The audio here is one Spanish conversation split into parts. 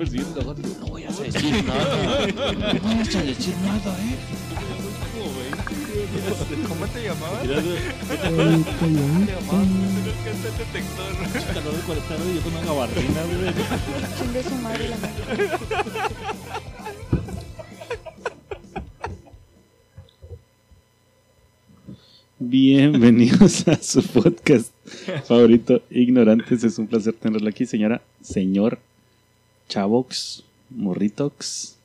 persiguiendo la No voy a decir nada. No vayas a decir nada, ¿eh? ¿Cómo te llamabas? ¿Cómo te llamabas? Tienes que hacer detector. calor de 40 grados y yo con una gabardina, güey. Chingue su madre la madre. Bienvenidos a su podcast favorito, Ignorantes. Es un placer tenerla aquí, señora, señor Chavox, Morritox,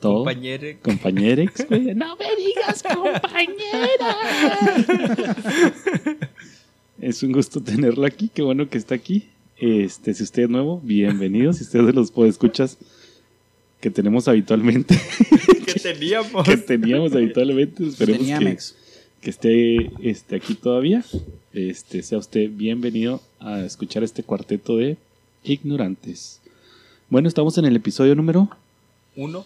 todo. Compañere. Compañerex, güey. No me digas compañera. es un gusto tenerla aquí, qué bueno que está aquí. Este, si usted es nuevo, bienvenido. Si usted es de los podescuchas que tenemos habitualmente, que teníamos. que teníamos habitualmente, esperemos que, que esté este, aquí todavía. Este, sea usted bienvenido a escuchar este cuarteto de ignorantes. Bueno, estamos en el episodio número Uno.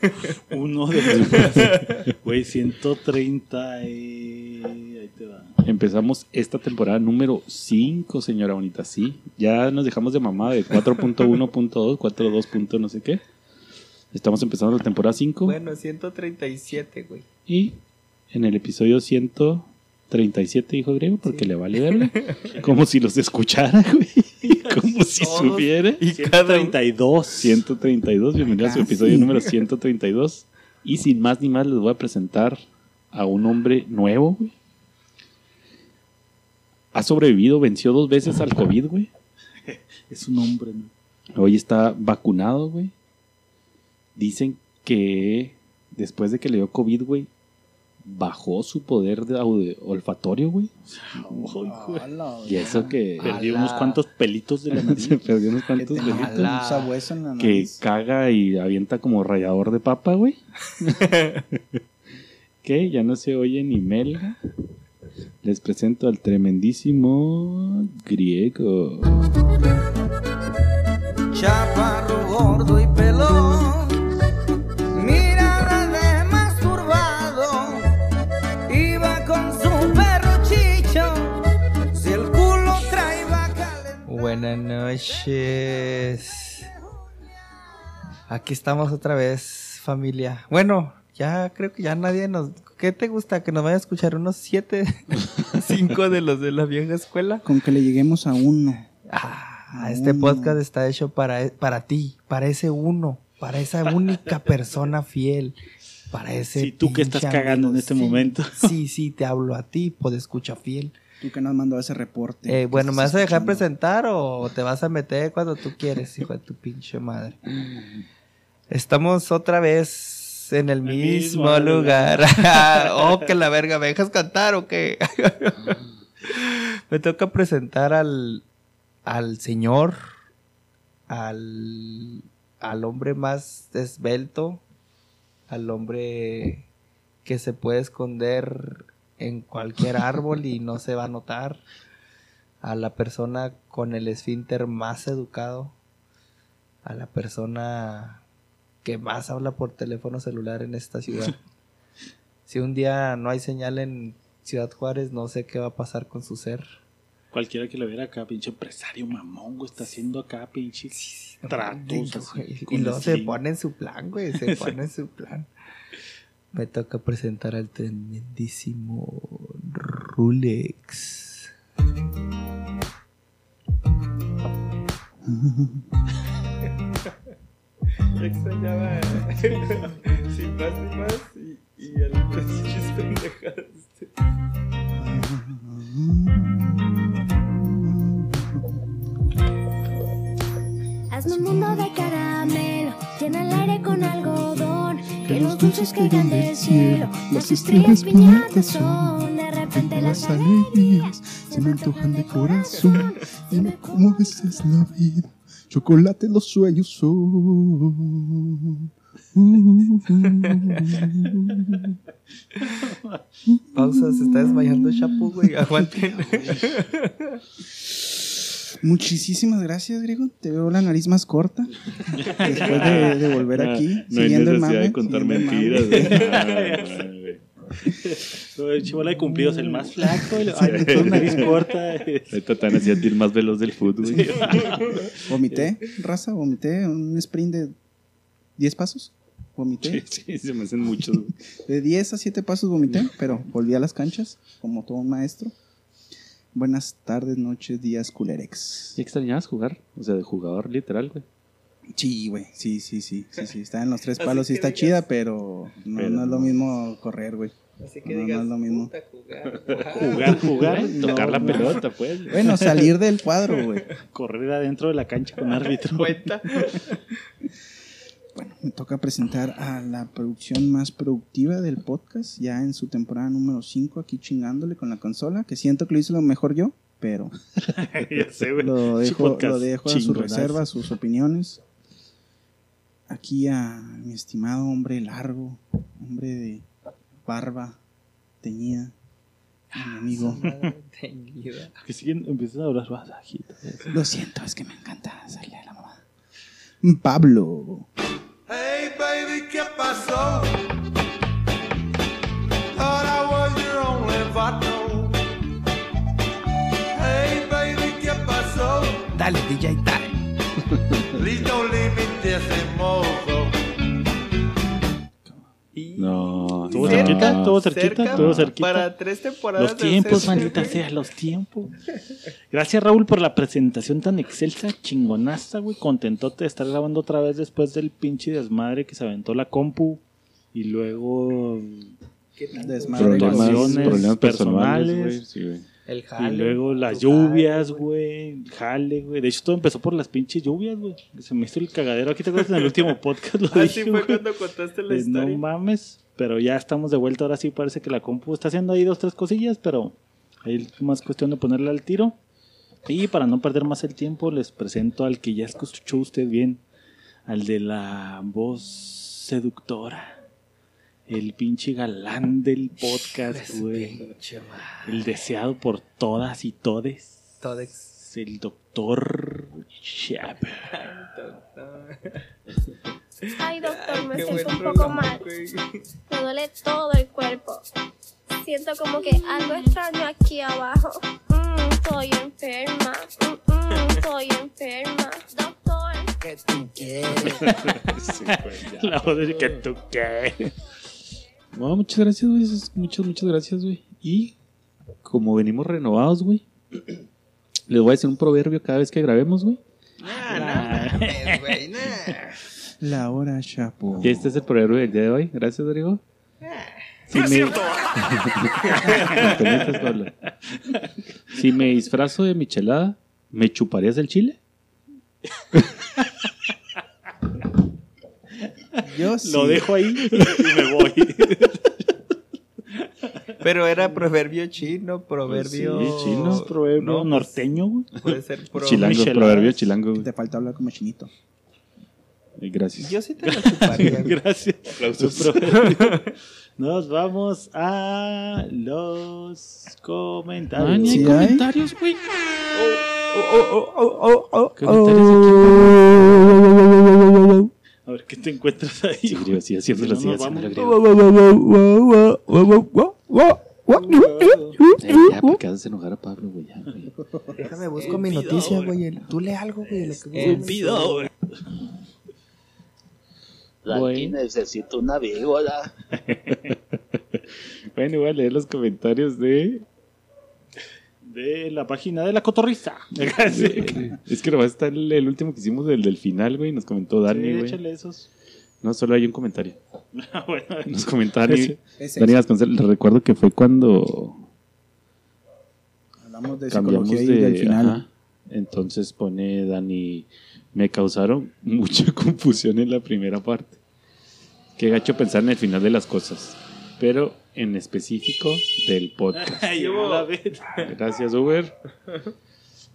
Uno de Güey, 130 y... Ahí te va. Empezamos esta temporada número 5, señora bonita. Sí, ya nos dejamos de mamá de 4.1.2, 4.2. punto no sé qué. Estamos empezando la temporada 5 Bueno, 137, güey. y en el episodio 137 dijo griego porque le vale verle. Como si los escuchara, güey. Como si Todos. supiera. Y cada 132. 132, bienvenido a su Casi. episodio número 132. Y sin más ni más les voy a presentar a un hombre nuevo, güey. Ha sobrevivido, venció dos veces al COVID, güey. Es un hombre, ¿no? Hoy está vacunado, güey. Dicen que después de que le dio COVID, güey, bajó su poder de olfatorio, güey. Y eso que Perdió unos cuantos pelitos de la nariz. se perdió unos Que cuantos pelitos. Ala. un sabueso en la que caga y avienta como rallador de papa, güey. que ya no se oye ni melga. Les presento al tremendísimo griego. Chaparro gordo y Buenas noches. Aquí estamos otra vez, familia. Bueno, ya creo que ya nadie nos... ¿Qué te gusta? Que nos vaya a escuchar unos siete, cinco de los de la vieja escuela. Con que le lleguemos a uno. Ah, este Uno. podcast está hecho para, para ti, para ese uno, para esa única persona fiel, para ese. Sí, tú que estás cagando en este Sí, momento. Sí, sí, te hablo a ti, pues escucha fiel. Tú que nos mandó ese reporte. Eh, bueno, ¿me vas a dejar escuchando. presentar o te vas a meter cuando tú quieres, hijo de tu pinche madre? Estamos otra vez en el mismo, mismo lugar. oh, que la verga, ¿me dejas cantar o qué? Me toca presentar al, al señor, al, al hombre más esbelto, al hombre que se puede esconder en cualquier árbol y no se va a notar, a la persona con el esfínter más educado, a la persona que más habla por teléfono celular en esta ciudad. si un día no hay señal en Ciudad Juárez, no sé qué va a pasar con su ser. Cualquiera que lo viera acá, pinche empresario mamón, güey, está haciendo acá, pinche tratos. así, Y luego se pone en su plan, güey. Se pone en su plan. Me toca presentar al tremendísimo Rulex. Extrañaba sin más ni más y, y el Hazme caigan del cielo, las estrellas piñatas son, de repente las alegrías se me antojan de corazón. Dime cómo ves es la vida. Chocolate los sueños son. Pausa, se está desmayando Chapu, güey. Aguanten. Muchísimas gracias, Griego. Te veo la nariz más corta. Después de, de volver Ah, aquí. no hay siguiendo el necesidad mame, de contar el mentiras. El chivola de cumplidos, el más flaco, el, ay, con nariz corta. Ahorita te van a decir el más veloz del fútbol. güey. Vomité, raza, vomité un sprint de 10 pasos. Vomité. Sí, sí, se me hacen muchos. De 10 a 7 pasos vomité, pero volví a las canchas como todo un maestro. Buenas tardes, noches, días, culerex. ¿Y extrañabas jugar? O sea, de jugador literal, güey. Sí, güey, sí, sí, sí, sí, sí, está en los tres palos, que está digas- chida, pero no, Pero no es lo mismo correr, güey. Así que No, no digas, es lo mismo. puta, jugar. Jugar, jugar, Tocar la no. pelota, pues. Bueno, salir del cuadro, güey. correr adentro de la cancha con árbitro. Cuenta. Bueno, me toca presentar a la producción más productiva del podcast, ya en su temporada número 5, aquí chingándole con la consola, que siento que lo hice lo mejor yo, pero ya sé, güey. lo dejo, lo dejo a su chingonazo. reserva, a sus opiniones. Aquí a mi estimado hombre largo, hombre de barba teñida, mi amigo. Teñida. Que siguen, empiezan a hablar más bajito. Lo siento, es que me encanta hacerle a la mamá. Pablo. Hey baby, ¿qué pasó? Thought I was your only vato. Hey baby, ¿qué pasó? Dale, DJ, dale. Please don't leave me decimoso. Y- No, Estuvo no. cerquita, estuvo cerquita, estuvo cerquita. Para tres temporadas. Los de tiempos, maldita sea, los tiempos. Gracias, Raúl, por la presentación tan excelsa, chingonaza, güey. Contentote de estar grabando otra vez después del pinche desmadre que se aventó la compu. Y luego ¿Qué tal? Desmadre. Problemas, problemas personales, güey. Sí, güey. El Y jale. luego las lluvias, güey. Jale, güey. De hecho, todo empezó por las pinches lluvias, güey. Se me hizo el cagadero. Aquí te acuerdas en el último podcast lo Así dije, fue güey. cuando contaste la no historia. mames. Pero ya estamos de vuelta. Ahora sí parece que la compu está haciendo ahí dos, tres cosillas. Pero ahí es más cuestión de ponerle al tiro. Y para no perder más el tiempo, les presento al que ya escuchó usted bien. Al de la voz seductora. El pinche galán del podcast, güey. El deseado por todas y todes. El doctor Shep. Ay, doctor, me Qué siento un poco mal. Me duele todo el cuerpo. Siento como que algo extraño aquí abajo. Mm, estoy enferma. Mm, mm, estoy enferma. Doctor. La voz de que tú qué. No, muchas gracias, güey. Muchas, muchas gracias, güey. Y como venimos renovados, güey, les voy a decir un proverbio cada vez que grabemos, güey. Ah, no güey, nah. La hora, chapo. Y este es el proverbio del día de hoy. Gracias, Rodrigo. Si me... Si me disfrazo de michelada, ¿me chuparías el chile? Yo sí. Lo dejo ahí y me voy. Pero era proverbio chino, proverbio. Sí, chino, proverbio No, pues, norteño, güey. Puede ser pro. Chilango, proverbio chilango. güey. Te falta hablar como chinito. Eh, Gracias. Yo sí te lo chuparía. Gracias. Proverbio. Nos vamos a los comentarios. Ah, ni hay ¿Sí hay? comentarios, güey. Oh, oh, oh, oh, Comentarios aquí. A ver qué te encuentras ahí. Sí, digo, sí, haciéndolo así. Eh, ya, porque haces enojar a Pablo, güey. Déjame busco mi noticia, güey. Tú lee algo, güey. Lo que Bueno. Aquí necesito una víbora. Bueno, voy a leer los comentarios de. De la página de la cotorriza. Es que nomás está el, el último que hicimos del, del final, güey. Nos comentó Dani, Sí, güey. échale esos. No, solo hay un comentario. bueno, Nos comentó Dani. Dani. Vasconcelos. Recuerdo que fue cuando Hablamos de cambiamos psicología y del de. final. ajá. Entonces pone Dani. Me causaron mucha confusión en la primera parte. Qué gacho pensar en el final de las cosas. Pero en específico del podcast. Ay, yo la vez. Gracias, Uber.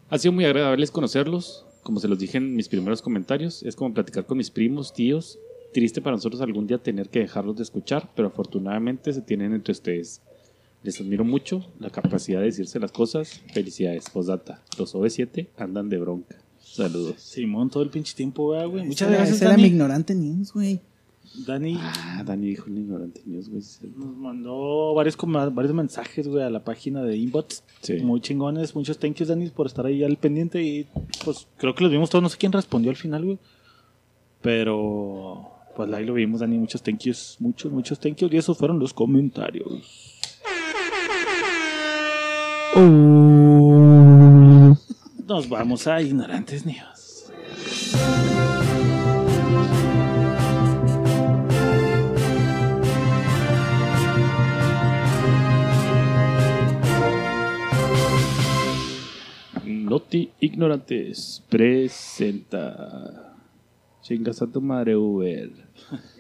Ha sido muy agradable conocerlos. Como se los dije en mis primeros comentarios, es como platicar con mis primos, tíos. Triste para nosotros algún día tener que dejarlos de escuchar, pero afortunadamente se tienen entre ustedes. Les admiro mucho la capacidad de decirse las cosas. Felicidades, postdata. Los OV7 andan de bronca. Saludos. Simón, todo el pinche tiempo, ¿verdad, güey. Esa Muchas era- gracias, esa era mi ignorante news, güey. Dani Ah, Dani dijo el ignorante news, güey. nos mandó varios, varios mensajes, güey, a la página de Inbots. Sí. Muy chingones. Muchos thank yous, Dani, por estar ahí al pendiente. Y pues creo que los vimos todos. No sé quién respondió al final, güey. Pero pues ahí lo vimos, Dani. Muchos thank yous. Muchos, muchos thank yous. Y esos fueron los comentarios. Nos vamos a Ignorantes News. Noti Ignorantes presenta. Chingas a tu madre, Uber.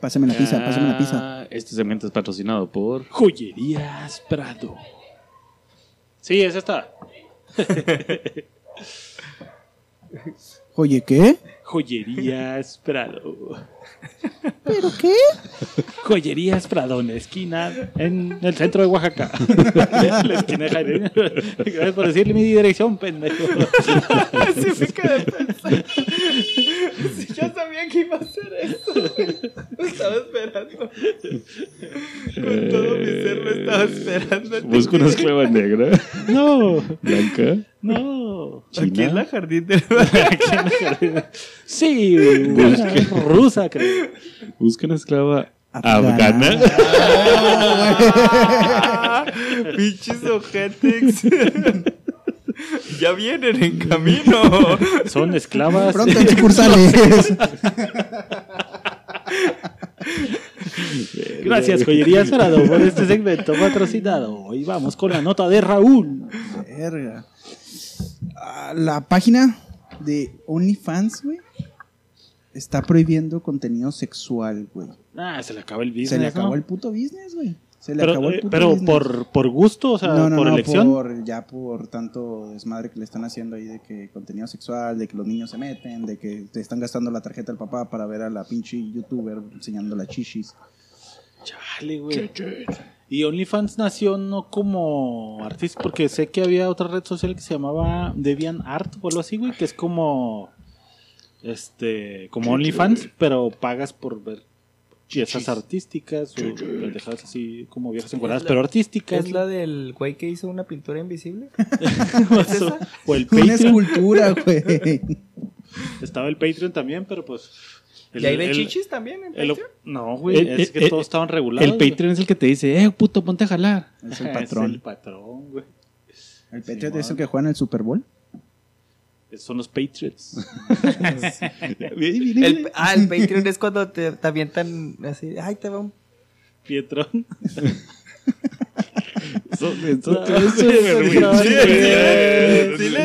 Pásame la pizza, pásame la pizza. Ah, Este segmento es patrocinado por. Joyerías Prado. Sí, es esta. Oye, ¿qué? Joyerías Prado. ¿Pero qué? Joyerías Prado en la esquina, en el centro de Oaxaca. la esquina de Jaime. Gracias por decirle mi dirección, pendejo. Así me quedé pensando. Si yo sabía que iba a hacer eso. Lo estaba esperando. Con todo mi ser lo estaba esperando. Busca una esclava negra, No, blanca, no. Aquí en la china. jardín del Sí, una rusa, Busca una esclava Afgana. afgana. Pinches ojetex. ya vienen en camino. Son esclavas. Pronto en sucursales. Gracias, Joyerías Prado, por este segmento patrocinado. Y vamos con la nota de Raúl. Verga. Ah, La página de OnlyFans, güey, está prohibiendo contenido sexual, güey. Ah, se le acaba el business. Se le acabó ¿no? el puto business, güey. Se le Pero, acabó el eh, puto pero business. por, por gusto, o sea, no, no, por no, elección. por- ya por tanto desmadre que le están haciendo ahí de que contenido sexual, de que los niños se meten, de que te están gastando la tarjeta del papá para ver a la pinche youtuber enseñando las chichis. Chale, güey. Y OnlyFans nació no como artista, porque sé que había otra red social que se llamaba Deviant Art o algo así, güey, que es como este como OnlyFans, pero pagas por ver piezas artísticas o pendejadas así como viejas encuadradas, pero artísticas. ¿Es la del güey que hizo una pintura invisible? o, o el Una Patreon. escultura, güey. Estaba el Patreon también, pero pues el- ¿Y ahí el- chichis también en el- Patreon? no, güey, El- es que el- todos estaban regulados. El Patreon es el que te dice, eh, puto, ponte a jalar. Es el Es patrón. el patrón, güey. El Patriot es el que juega en el Super Bowl. Son los Patriots. El- ah, el Patreon es cuando te, te avientan así. Ay, te va un. Pietrón.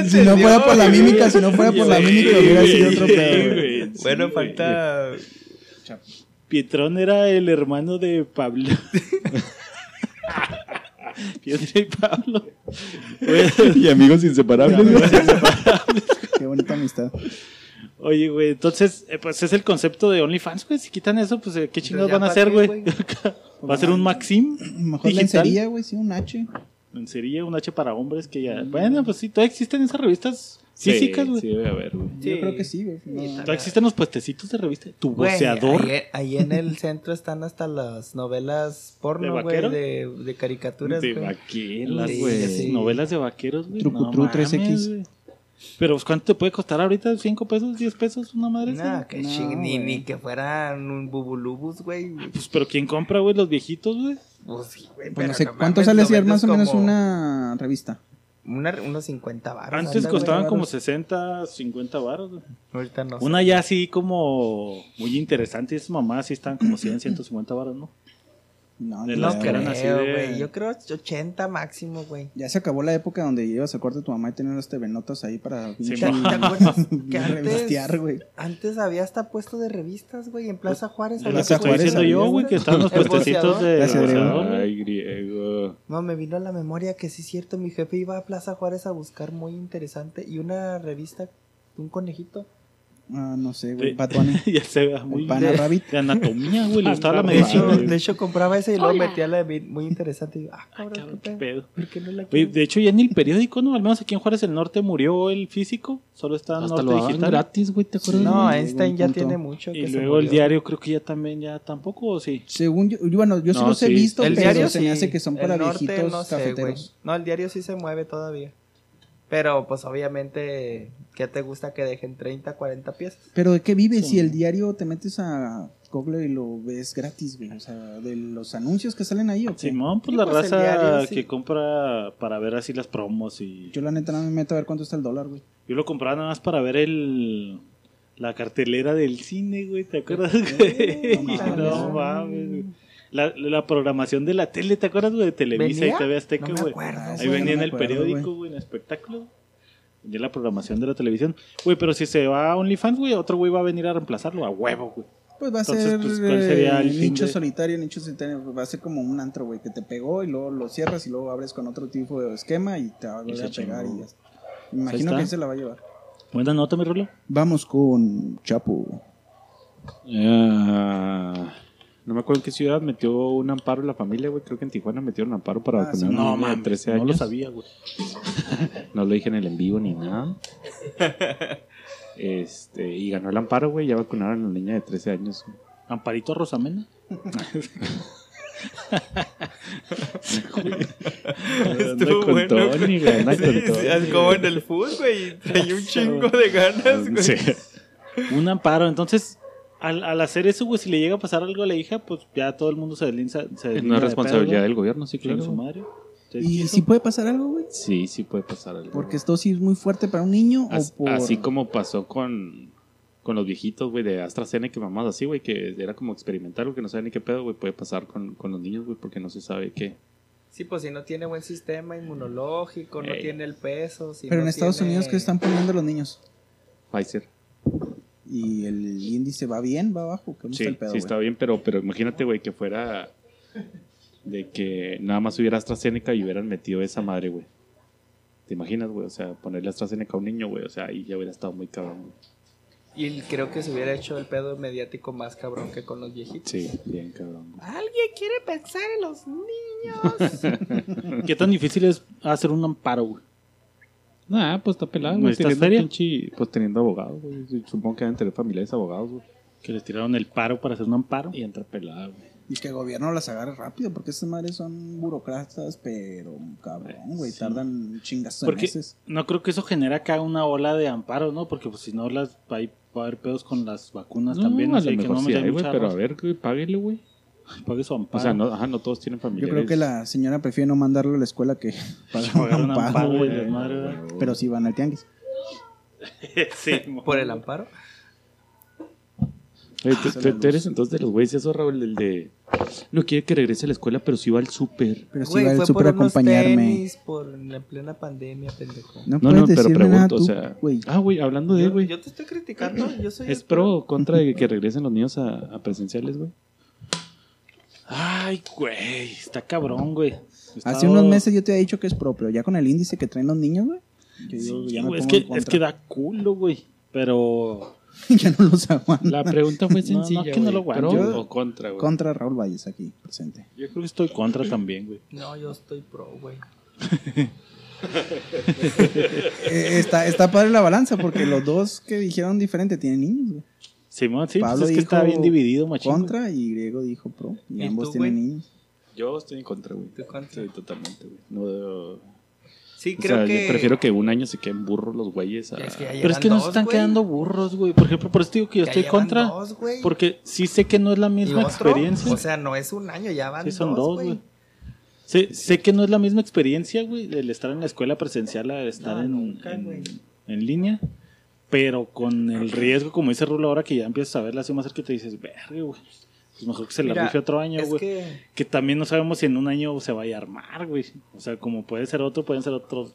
Si no fuera por la mímica, si no fuera por la mímica, hubiera sido otro pedo. Bueno, falta. Pietrón era el hermano de Pablo. Piedra y Pablo. y amigos inseparables. Qué bonita amistad. Oye, güey, entonces, eh, pues es el concepto de OnlyFans, güey. Si quitan eso, pues, eh, ¿qué chingados van a hacer, güey? Va a ser un Maxim. Mejor digital. lencería, güey, sí, un H. Lencería, un H para hombres que ya. Bueno, pues sí, todavía existen esas revistas físicas, güey. Sí, debe haber, güey. Yo creo que sí, güey. No. Todavía existen los puestecitos de revista. Tu Güey, boceador. ahí, ahí en el centro están hasta las novelas ¿De porno, güey, vaquero? de, de caricaturas, De güey. vaqueros, Sí, güey. sí. Novelas de vaqueros, güey. Trucutru No 3X. mames, güey. Pero, pues, ¿cuánto te puede costar ahorita? ¿5 pesos? ¿10 pesos? ¿Una madre? güey? que No, ching- ni, güey. ni que fueran un bubulubus, güey. Pues, pero ¿quién compra, güey? Los viejitos, güey. Pues sí, güey. Pues no sé, no ¿cuánto mames, sale si más o menos como una revista? Una, unos 50 baros. Antes anda, güey. costaban como varos. 60, 50 baros, güey. Ahorita no. Una ya así como muy interesante. Y esas mamás sí están como 100, 150 baros, ¿no? No, De las idea, que eran así de- güey. Yo creo 80 máximo, güey. Ya se acabó la época donde ibas al cuarto de tu mamá y tenías los TV-notas ahí para Sí, ¿Te, te acuerdas que revistear, antes, güey. antes había hasta puesto de revistas, güey, en Plaza Juárez? Es lo había que estoy Juárez diciendo yo, güey, que estaban los puestecitos de. Ay, griego. No, me vino a la memoria que sí es cierto, mi jefe iba a Plaza Juárez a buscar muy interesante y una revista, un conejito. Ah, no sé, güey. Sí. Bad Bunny. ya se ve muy El Pana Rabbit. de anatomía, güey. Le gustaba la De hecho, medicina. de hecho, compraba ese y luego Hola. metía la de muy interesante. Y digo, ah, cabrón, Cabrón, ¿qué pedo? ¿Por qué no la Oye, de hecho, ya ni el periódico, ¿no? Al menos aquí en Juárez del Norte murió el físico. Solo está en Hasta Norte lo Digital. gratis, güey, ¿te acuerdas? No, güey? Einstein ya tiene mucho. Y que se luego el diario creo que ya también, ya tampoco, ¿o sí? Según yo, yo- bueno, yo sí No, los he sí. visto, El pero diario se sí. me hace que son para el norte, viejitos no sé, cafeteros. No, el diario sí se mueve todavía. Pero pues obviamente, ¿qué te gusta que dejen 30, 40 piezas? Pero ¿de qué vives Sí. si el diario te metes a Google y lo ves gratis, güey? O sea, de los anuncios que salen ahí, ¿o qué? Simón, pues la pues, raza diario, sí. que compra para ver así las promos y... Yo la neta no me meto a ver cuánto está el dólar, güey. Yo lo compraba nada más para ver el... La cartelera del cine, güey, ¿te acuerdas? no mames. no mames, güey. La, la programación de la tele, ¿te acuerdas, güey? De Televisa ¿Venía? y TV Azteca, No me güey. acuerdo, Ah, Ahí venía no en el acuerdo, periódico, güey. güey, en espectáculo. Venía la programación de la televisión. Güey, pero si se va a OnlyFans, güey, otro güey va a venir a reemplazarlo a huevo, güey. Pues va a Entonces, ser pues, ¿cuál sería el eh, nicho de- solitario, nicho solitario. pues, Va a ser como un antro, güey, que te pegó y luego lo cierras y luego abres con otro tipo de esquema y te va a volver a pegar chingó. y ya está. Me imagino que se la va a llevar. Buena nota, mi Rulo. Vamos con Chapo. Ah, no me acuerdo en qué ciudad metió un amparo la familia, güey. Creo que en Tijuana metieron un amparo para Ah, vacunar sí. a una No, niña de mames, 13 no años. lo sabía, güey. No lo dije en el en vivo ni nada. Este, y ganó el amparo, güey. Ya vacunaron a la niña de 13 años. güey. Amparito Rosamena. Anda con Tony, güey, anda con Tony. como en el fútbol, güey. Traía un chingo de ganas, güey. Sí. Un amparo. Entonces, al, al hacer eso, güey, si le llega a pasar algo a la hija, pues ya todo el mundo se deslinda. Se Es deslinda una de responsabilidad del gobierno, sí, claro. Su madre. Sí, ¿Y si puede pasar algo, güey? Sí, sí puede pasar algo. Porque esto sí es muy fuerte para un niño As- o por... Así como pasó con, con los viejitos, güey, de AstraZeneca mamás así, güey, que era como experimental, güey, que no saben ni qué pedo, güey, puede pasar con, con los niños, güey, porque no se sabe qué. Sí, pues si no tiene buen sistema inmunológico, no Ey. tiene el peso. si Pero no en Estados tiene- Unidos, ¿qué están poniendo los niños? Pfizer. ¿Y el índice va bien, va abajo? ¿Cómo Sí, está el pedo, sí güey? está bien, pero, pero imagínate, güey, que fuera de que nada más hubiera AstraZeneca y hubieran metido esa madre, güey. ¿Te imaginas, güey? O sea, ponerle AstraZeneca a un niño, güey, o sea, ahí ya hubiera estado muy cabrón, güey. Y creo que se hubiera hecho el pedo mediático más cabrón que con los viejitos. Sí, bien cabrón. güey. ¿Alguien quiere pensar en los niños? ¿Qué tan difícil es hacer un amparo, güey? Nah, pues está pelado, ¿No güey. Teniendo, pinche- pues teniendo abogados, güey. Supongo que deben tener familiares abogados, güey. Que les tiraron el paro para hacer un amparo. Y entra pelada, güey. Y que el gobierno las agarre rápido, porque esas madres son burocratas, pero cabrón, güey, Sí. tardan chingas Porque meses. no creo que eso genere acá una ola de amparo, ¿no? Porque pues si no las va a ir- va a haber pedos con las vacunas también. a así lo que mejor no sí metan hay, pero a ver, güey, páguele, güey. Pague su amparo. O sea, no, ajá, no todos tienen Yo familiares. creo que la señora prefiere no mandarlo a la escuela que pagar Pagar un amparo, amparo, güey. güey, desmadre, ¿verdad? Pero sí van al tianguis. sí, ¿Por el amparo? Oye, tú, tú- tú eres entonces de los güeyes, eso, Raúl, el de. No quiere que regrese a la escuela, pero sí va al súper. Pero sí Güey, va fue súper por a unos acompañarme. tenis, por en plena pandemia, pendejo. No, No, puedes no, pero nada pregunto, tú, o sea. güey. Ah, güey, hablando de, Yo, güey. yo te estoy criticando, yo soy ¿Es el pro o contra de que regresen los niños a, a presenciales, güey? Ay, güey, está cabrón, güey. Hace unos meses yo te había dicho que es propio. Ya con el índice que traen los niños, güey. Yo Sí, digo, ya me güey, es, que, es da culo, güey. Pero. ya no los aguanto. La pregunta fue No, no, sencilla. es que no güey. lo ¿Pro aguanto. Yo- o contra, güey? Contra Raúl Valles aquí, presente. Yo creo que estoy contra también, güey. No, yo estoy pro, güey. Eh, está, está padre la balanza porque los dos que dijeron diferente tienen niños, güey. Simón, sí, Pablo pues es que dijo está bien dividido, machín. Contra y Griego dijo pro. Y, ¿Y ambos tú, tienen güey? niños. Yo estoy en contra, güey. ¿Tú contra? Sí, totalmente, güey. No, Sí, o creo sea, que. yo prefiero que un año se queden burros los güeyes a... Es que ya Pero es que nos dos, están güey. quedando burros, güey. Por ejemplo, por eso digo que yo Ya estoy contra. dos, güey. porque sí sé que no es la ¿Y misma experiencia. O sea, no es un año, ya van sí, son dos, güey. güey. Sé, sé que no es la misma experiencia, güey, el estar en la escuela presencial a estar No, en, nunca, en- güey. en línea. Pero con el riesgo, como dice Rulo, ahora que ya empiezas a verla así más cerca, te dices, verga, güey. Pues mejor que se la Mira, rife otro año, güey. que. Que también no sabemos si en un año se vaya a armar, güey. O sea, como puede ser otro, pueden ser otros.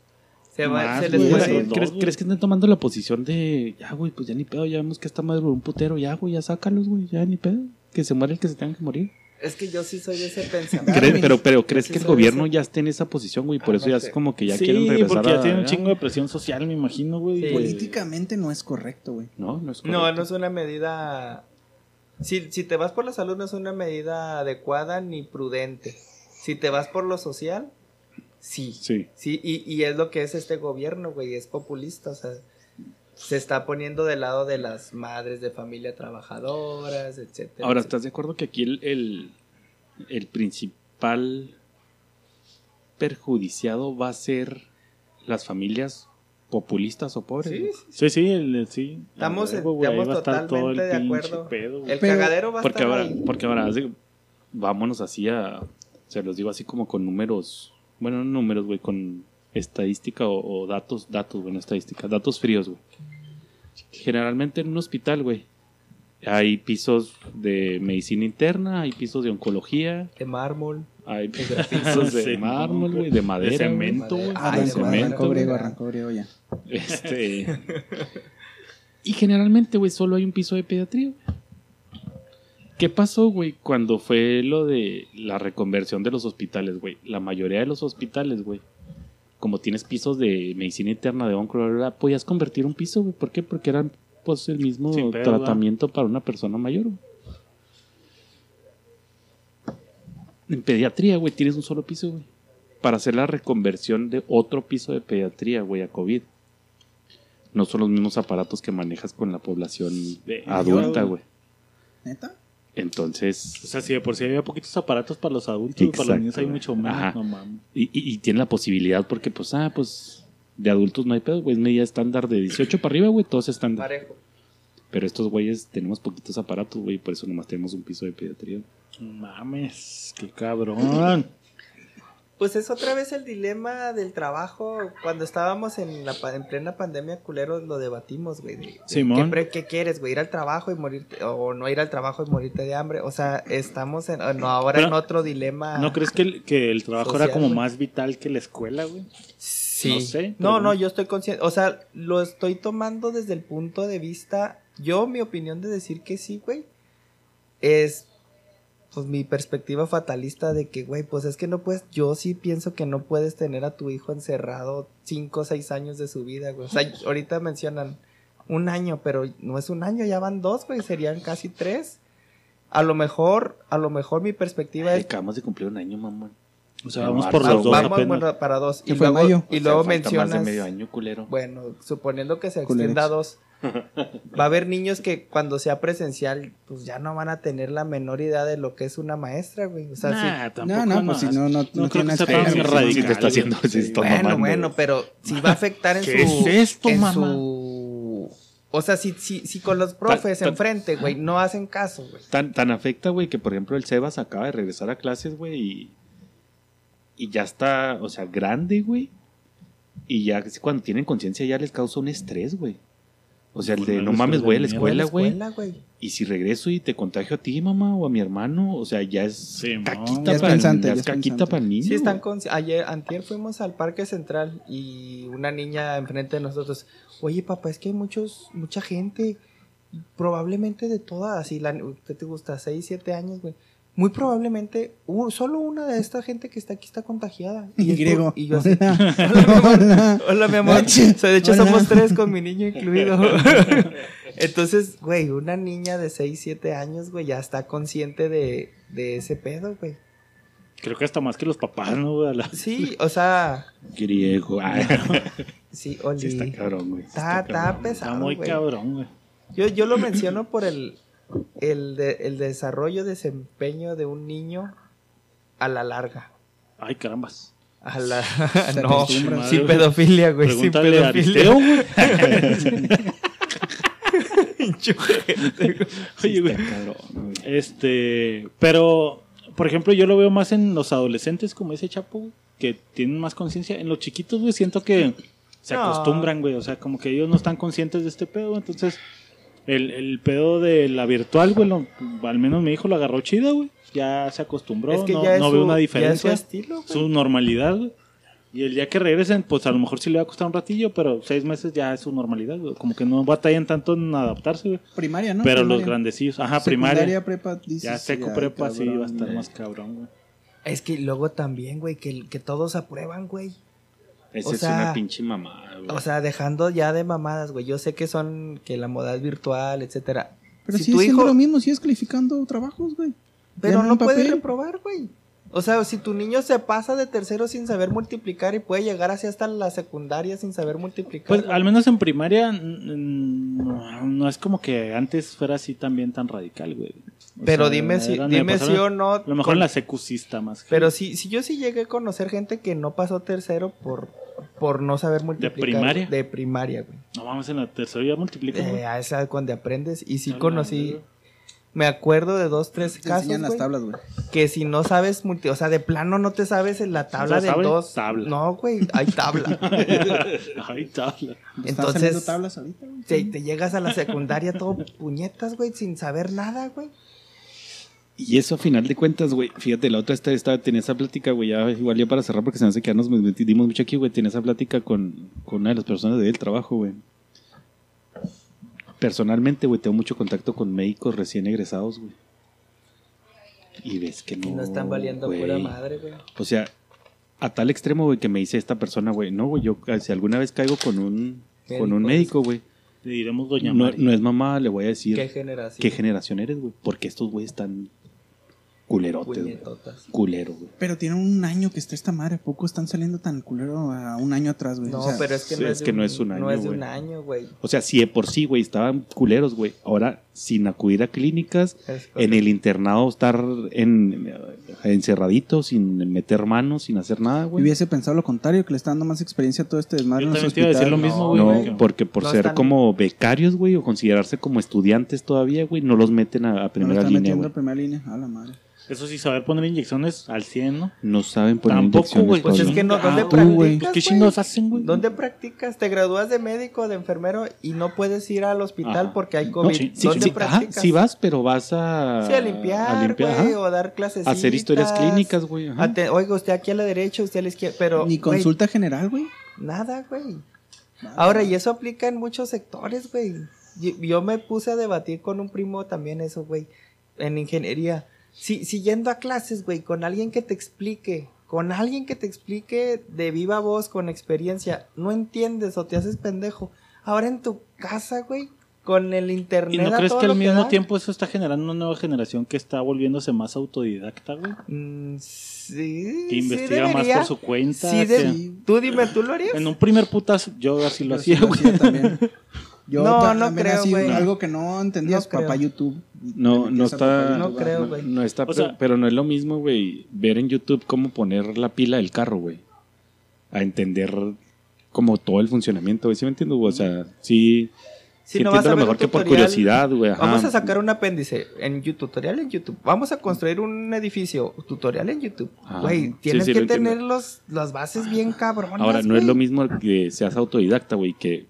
Se, va, Más, se les puede dos, ¿Crees. ¿Crees que están tomando la posición de... Ya, güey, pues ya ni pedo, ya vemos que esta madre duró un putero, ya, güey, ya sácalos, güey, ya ni pedo. Que se muere el que se tenga que morir. Es que yo sí soy de ese pensamiento. ¿Crees- pero, pero ¿crees sí que el gobierno ese- ya esté en esa posición, güey? Por Ah, eso no ya sé. es como que ya sí, quieren regresar porque ya a- tiene un chingo de presión social, me imagino, güey. Sí. Políticamente no es correcto, güey. No, no es No, correcto. no es una medida. Si, si te vas por la salud, no es una medida adecuada ni prudente. Si te vas por lo social, sí. Sí. Sí, y, y es lo que es este gobierno, güey, es populista, o sea, se está poniendo del lado de las madres de familia trabajadoras, etcétera. Ahora, etcétera. ¿estás de acuerdo que aquí el, el, el principal perjudiciado va a ser las familias populistas o pobres? Sí, sí, Sí, sí, el- sí. Estamos, estamos va a estar todo el totalmente de acuerdo. pedo. El Pero- cagadero va a Porque estar ahora, ahí. porque ahora vámonos así a, se los digo así como con números, bueno, no números, güey, con estadística o, o datos, datos, bueno, estadística, datos fríos, güey. Generalmente en un hospital, güey, hay pisos de medicina interna, hay pisos de oncología, De mármol. hay pisos de Sí, mármol, güey, de madera, de güey. cemento, güey. Ah, de Arrancó, cemento, griego, arrancó griego ya. Este. y generalmente, güey, solo hay un piso de pediatría, güey. ¿Qué pasó, güey, cuando fue lo de la reconversión de los hospitales, güey? La mayoría de los hospitales, güey, como tienes pisos de medicina interna, de onco, bla, bla, bla, podías convertir un piso, güey. ¿Por qué? Porque eran, pues, el mismo pedo, tratamiento para una persona mayor, güey. En pediatría, güey, tienes un solo piso, güey. Para hacer la reconversión de otro piso de pediatría, güey, a COVID. No son los mismos aparatos que manejas con la población De- adulta, yo- güey. ¿Neta? Entonces, O sea, si de por sí había poquitos aparatos para los adultos, para los niños hay mucho menos. Ajá. No mames. y, y, y tiene la posibilidad porque, pues, ah, pues, de adultos no hay pedo, güey. Es medida estándar de 18 para arriba, güey, todos estándar. Parejo. Pero estos güeyes tenemos poquitos aparatos, güey, por eso nomás tenemos un piso de pediatría. No Mames, qué cabrón. Pues es otra vez el dilema del trabajo. Cuando estábamos en la en plena pandemia, culeros, lo debatimos, güey. de- de Simón. ¿Qué, quieres, güey? ¿Ir al trabajo y morirte? ¿O no ir al trabajo y morirte de hambre? O sea, estamos en, no, ahora Pero, en otro dilema. ¿No crees que el, que el trabajo Social, era como güey. más vital que la escuela, güey? Sí. No sé, No, no, yo estoy consciente. O sea, lo estoy tomando desde el punto de vista. Yo, mi opinión de decir que sí, güey, es. Pues mi perspectiva fatalista de que, güey, pues es que no puedes. Yo sí pienso que no puedes tener a tu hijo encerrado cinco o seis años de su vida, güey. O sea, ahorita mencionan un año, pero no es un año, ya van dos, güey, serían casi tres. A lo mejor, a lo mejor mi perspectiva es Acabamos de cumplir un año, mamón. O sea, vamos por los dos vamos apenas. para dos. Y fue luego, mayo. y O sea, luego falta mencionas. Más de medio año, culero. Bueno, suponiendo que se extienda a dos, va a haber niños que cuando sea presencial, pues ya no van a tener la menor idea de lo que es una maestra, güey. O sea, Nah, No, no, pues si no, no, no tiene radical. Te está haciendo, sí, está Bueno, mamando, bueno, pero si va a afectar en ¿Qué su. es esto, en mamá? su- O sea, si, si, si con los profes enfrente, güey, no hacen caso, güey. Tan, tan afecta, güey, que por ejemplo el Sebas acaba de regresar a clases, güey, y, y ya está, o sea, grande, güey. Y ya cuando tienen conciencia ya les causa un estrés, güey. O sea, el de Bueno, no mames, voy a de la escuela, güey. Y si regreso y te contagio a ti, mamá, o a mi hermano, o sea, ya es Simón. caquita, Ya es para, pensante, ya ya es es caquita pensante. para el niño. Sí, están con... Ayer, antier fuimos al Parque Central y una niña enfrente de nosotros, oye papá, es que hay muchos, mucha gente, probablemente de todas, así, la, ¿qué te gusta? 6, 7 años, güey. Muy probablemente solo una de esta gente que está aquí está contagiada. Y es griego. por- y yo así, Hola. hola, mi amor. Hola. Mi amor. O sea, de hecho, Hola. somos tres con mi niño incluido. Entonces, güey, una niña de 6, 7 años, güey, ya está consciente de, de ese pedo, güey. Creo que hasta más que los papás, ¿no? güey? La- Sí, o sea, Griego. Ay, sí, Oli. sí, está cabrón, güey. Está, está cabrón. Está pesado, muy güey. cabrón, güey. Yo, yo lo menciono por el, el, de- el desarrollo, desempeño de un niño a la larga. Ay, carambas. A la... No, sin pedofilia, güey, sin pedofilia. Oye, güey. Este, pero, por ejemplo, yo lo veo más en los adolescentes, como ese Chapo, güey, que tienen más conciencia. En los chiquitos, güey, siento que se acostumbran, güey. O sea, como que ellos no están conscientes de este pedo. Entonces, el, el pedo de la virtual, güey, lo- al menos mi hijo lo agarró chido, güey. Ya se acostumbró, Es que no, ya es no su, veo una ya es su diferencia. estilo, güey. su normalidad, güey. Y el día que regresen, pues a lo mejor sí le va a costar un ratillo, pero seis meses ya es su normalidad, güey. Como que no batallan tanto en adaptarse, güey. Primaria, ¿no? pero Primaria. los grandecillos, ajá, Secundaria, primaria. prepa, dices, Ya seco ay, prepa sí cabrón, va a estar güey. más cabrón, güey. Es que luego también, güey, que, que todos aprueban, güey. Esa O es una pinche mamada, güey. O sea, dejando ya de mamadas, güey. Yo sé que son, que la modalidad virtual, etcétera. Pero Si si tu siendo hijo- lo mismo, sigues calificando trabajos, güey. Pero Ya no en puede papel. reprobar, güey. O sea, si tu niño se pasa de tercero sin saber multiplicar y puede llegar así hasta la secundaria sin saber multiplicar. Pues al menos en primaria no, no es como que antes fuera así también tan radical, güey. O Pero sea, dime si, dime si o no. A lo mejor con- en la secu sí está más. Pero si, si yo sí llegué a conocer gente que no pasó tercero por, por no saber multiplicar. primaria? De primaria, güey. No vamos en la tercera ya multiplica, güey. Eh, a esa es cuando aprendes. Y sí conocí. Me acuerdo de dos, tres casos. enseñan las tablas, güey. que si no sabes multi, o sea, de plano no te sabes en la tabla 2. tabla. No, güey, hay tabla. Ay, tabla. Entonces, tablas ahorita, güey. te, te llegas a la secundaria todo puñetas, güey, sin saber nada, güey. Y eso a final de cuentas, güey, fíjate, la otra esta, esta, tenía esa plática, güey, ya igual ya para cerrar porque se me hace que ya nos metimos mucho aquí, güey, tenía esa plática con, con una de las personas del trabajo, güey. Personalmente, güey, tengo mucho contacto con médicos recién egresados, güey. Y ves que no. Y no están valiendo güey. pura madre, güey. O sea, a tal extremo, güey, que me dice esta persona, güey, no, güey, yo si alguna vez caigo con un, con un Médico, médico, güey, Le diremos doña no, no es mamá, le voy a decir ¿Qué generación? qué generación eres, güey, porque estos güeyes están culerotes, güey. Culero, güey. Pero tiene un año que está esta madre. ¿A poco están saliendo tan culero a un año atrás, güey? No, O sea, pero es que, no, es es que de no es un año, No es de güey. un año, güey. O sea, si de por sí, güey, estaban culeros, güey, ahora sin acudir a clínicas, en el internado estar en, encerradito, sin meter manos, sin hacer nada, güey. hubiese pensado lo contrario, que le está dando más experiencia a todo este desmadre Yo en los también te iba a decir lo hospitales. mismo, No, güey. No, porque- porque por No ser están- como becarios, güey, o considerarse como estudiantes todavía, güey, no los meten a, a No primera están línea, metiendo güey. a primera línea. A la madre. Eso sí, saber poner inyecciones al 100, ¿no? No saben poner Tampoco, inyecciones, güey. Pues es que no, ¿dónde Ah, practicas, Pues, ¿Qué chingados hacen, güey? ¿Dónde practicas? Te gradúas de médico, de enfermero y no puedes ir al hospital Ajá. porque hay No, COVID. sí, sí, ¿Dónde sí, ajá, practicas? sí vas, pero vas a... Sí, a limpiar, a limpiar, güey, ajá. o dar clases. Hacer historias clínicas, güey. ajá. Oiga, usted aquí a la derecha, usted a la izquierda, pero... Ni güey, consulta general, güey. Nada, güey. Ahora, y eso aplica en muchos sectores, güey. Yo, yo me puse a debatir con un primo también eso, güey. En ingeniería. Si, si yendo a clases, güey, con alguien que te explique, con alguien que te explique de viva voz, con experiencia, no entiendes o te haces pendejo. Ahora en tu casa, güey, con el internet. ¿Y no a crees todo que al mismo tiempo eso está generando una nueva generación que está volviéndose más autodidacta, güey? Mm, sí. Que sí investiga más por su cuenta. Sí, que- de- Tú dime, ¿tú lo harías? En un primer putazo, yo así lo Yo sí hacía, güey. también. Yo No, no creo, güey. Algo que no entendías, No creo. papá YouTube. No, no está. No ah, creo, güey. No, está, O pero, sea- pero no es lo mismo, güey, ver en YouTube cómo poner la pila del carro, güey. A entender como todo el funcionamiento, güey. ¿Sí me entiendo? güey? O sea, sí. Si sí no vas a lo mejor que por curiosidad, güey. Vamos a sacar un apéndice en YouTube, tutorial en YouTube. Vamos a construir un edificio, tutorial en YouTube. Ah, Güey, tienes sí, que tener los, las bases bien cabronas. Ahora, no es lo mismo que seas autodidacta, güey, que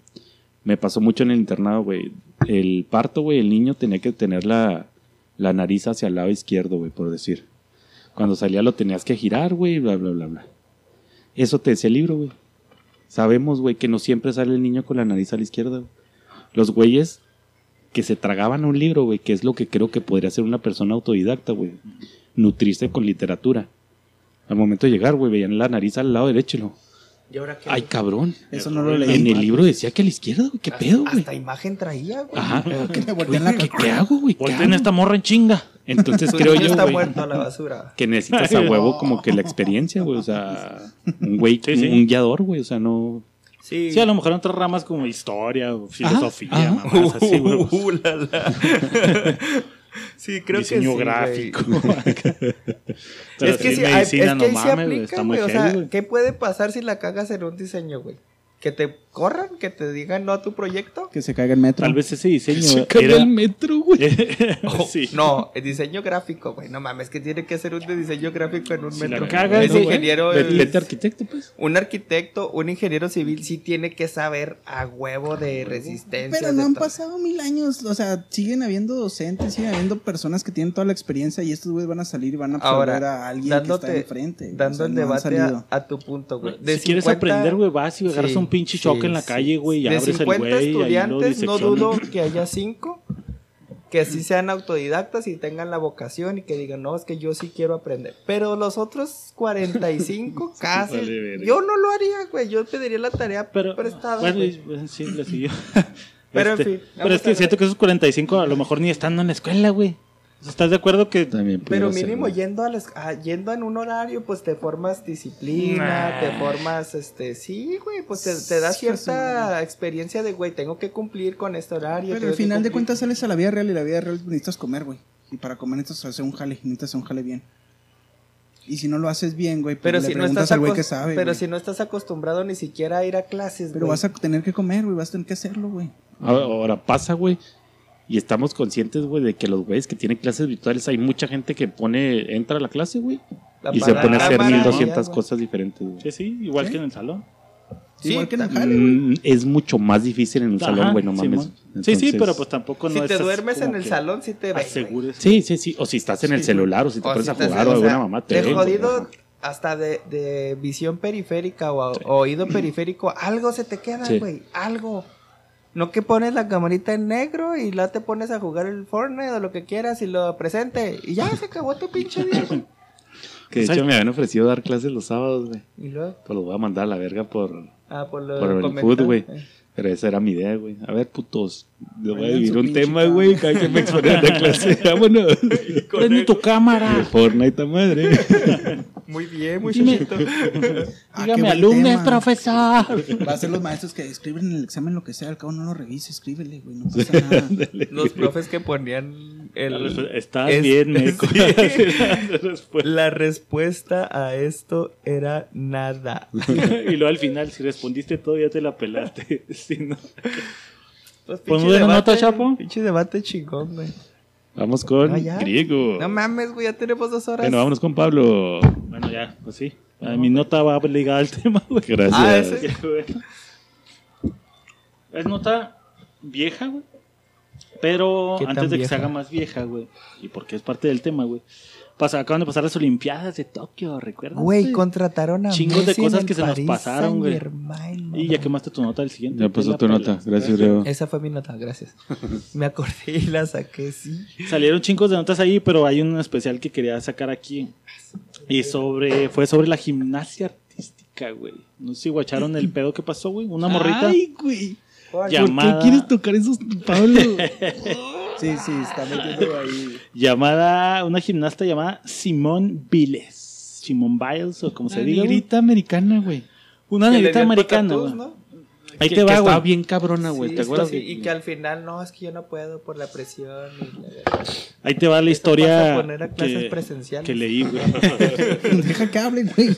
me pasó mucho en el internado, güey. El parto, güey, el niño tenía que tener la, la nariz hacia el lado izquierdo, güey, por decir. Cuando salía lo tenías que girar, güey, bla, bla, bla, bla. Eso te decía el libro, güey. Sabemos, güey, que no siempre sale el niño con la nariz a la izquierda. güey. Los güeyes que se tragaban un libro, güey, que es lo que creo que podría ser una persona autodidacta, güey. Nutrirse con literatura. Al momento de llegar, güey, veían la nariz al lado derecho lo... ¿Y ahora qué? Ay, cabrón. Eso no lo leí. En el libro decía que a la izquierda, güey. ¿Qué pedo, güey? Hasta imagen traía, güey. Ajá. Que me voltean la ¿qué, qué hago, güey? ¿Qué Volteen hago? esta morra en chinga. Entonces Tu creo yo, está güey, muerto a la basura. que necesitas a huevo como que la experiencia, güey. O sea, un güey, Sí, sí. un guiador, güey. O sea, no... Sí. Sí, a lo mejor en otras ramas como historia o filosofía, ajá. mamás así, güey. Uh, la, la. Sí, creo Diseño que sí, gráfico. es que medicina, es que no ahí güey, aplica, güey. O sea. ¿qué puede pasar si la cagas en un diseño, güey? Que te corran, que te digan no a tu proyecto. Que se caiga el metro. Tal vez ese diseño Se cae era, el metro, güey. güey. Oh, sí. No, el diseño gráfico, güey. No mames, que tiene que ser un de diseño gráfico en un Si la metro. cagas, es güey, ingeniero. Es- vete arquitecto, pues. un arquitecto, un ingeniero civil sí tiene que saber a huevo de resistencia. Pero no han todo. pasado mil años, o sea, siguen habiendo docentes, siguen habiendo personas que tienen toda la experiencia y estos güeyes van a salir y van a Ahora, a alguien dándote, que está enfrente. güey. dando O sea, el no debate a, a tu punto, güey. si quieres 50 aprender, güey, vas y agarras Sí, un pinche sí, choque en la sí. calle, güey, y De abres el 50 güey y ahí lo estudiantes, no dudo que haya 5 que sí sean autodidactas y tengan la vocación y que digan, no, es que yo sí quiero aprender. Pero los otros 45 casi, vale yo no lo haría, güey. Yo pediría la tarea Pero, prestada. bueno, güey. sí, le siguió. Pero, en Este, fin, Pero es que siento que esos 45 a lo mejor ni estando en la escuela, güey. ¿Estás de acuerdo que También Pero ser, mínimo yendo a las- ah, yendo en un horario, pues te formas disciplina, Nah. te formas, este, sí, güey, pues te, te da Sí, cierta experiencia de, güey, tengo que cumplir con este horario. Pero al final de cuentas sales a la vida real y la vida real necesitas comer, güey. Y para comer necesitas hacer un jale, necesitas hacer un jale bien. Y si no lo haces bien, güey, pues Pero le si no preguntas estás al güey que sabe. pero güey. si no estás acostumbrado ni siquiera a ir a clases, Pero güey. vas a tener que comer, güey, vas a tener que hacerlo, güey. Ahora, ahora pasa, güey. Y estamos conscientes, güey, de que los güeyes que tienen clases virtuales, hay mucha gente que pone, entra a la clase, güey. Y se pone a hacer maravilla, 1200 güey. cosas diferentes, güey. Sí, sí, igual ¿Sí? que en el salón. Sí, Igual que en el jale. Mm, Es mucho más difícil en un Ajá, salón, güey, no mames. Sí, sí, pero pues tampoco no Si te duermes en el salón, sí te ves. Sí, sí, sí. O si estás en el celular o si te pones si a jugar o sea, alguna mamá, te de ven, jodido hasta de, de visión periférica o, o oído periférico, algo se te queda, Sí. güey, algo. No que pones la camarita en negro y la te pones a jugar el Fortnite o lo que quieras y lo presente y ya se acabó tu pinche día, güey. Que de hecho me habían ofrecido dar clases los sábados, güey. Y luego, Pues los voy a mandar a la verga por, ah, por lo por el food, güey. eh. Pero esa era mi idea, güey. A ver, putos. Les voy a vivir un tema, güey. Cada que me exponen de clase. Vámonos. Prende tu cámara. Fortnite a madre. Muy bien, Dime. muchachito. Ah, qué Dígame, buen alumnos, profesor. Va a ser los maestros que escriben en el examen lo que sea, al cabo no lo revise, escríbele, güey, no pasa nada. Los profes que ponían el, Estás es- bien, meco. sí. La respuesta. a esto era nada. y luego al final, si respondiste todo, ya te la pelaste. Si no- Pues, ¿Podemos pinche ver una debate- nota, Chapo? Pinche debate chingón, güey. Vamos con Ah, griego. No mames, güey, ya tenemos dos horas. Bueno, vámonos con Pablo. Bueno, ya, pues sí. Mi nota va ligada al tema, güey. Gracias. Ah, ese. Es nota vieja, güey. Pero ¿Qué tan antes de que vieja? se haga más vieja, güey. Y porque es parte del tema, güey. Pasa, acaban de pasar las Olimpiadas de Tokio, ¿recuerdas? Güey, contrataron a Chingos de Messi en cosas el que se nos pasaron, güey. Y ya quemaste tu nota del siguiente. Ya pasó tu nota. Gracias, griego. Esa fue mi nota, gracias. Me acordé y la saqué, sí. Salieron chingos de notas ahí, pero hay un especial que quería sacar aquí. Y sobre, fue sobre la gimnasia artística, güey. No sé si guacharon el pedo que pasó, güey. Una morrita Ay, güey. Llamada, ¿Por qué quieres tocar esos, Pablo? sí, sí, está metiendo ahí. llamada, una gimnasta llamada Simone Biles. Simone Biles, o como se diga. güey. negrita americana, güey. Una negrita americana, patatús, güey. Ahí Que- te que va, Estaba güey. bien cabrona, güey. Sí, ¿Te acuerdas? sí, y que al final, no, es que yo no puedo por la presión. y la- Ahí te va la historia poner a clases que, presenciales. que leí, güey. Deja que hable, güey.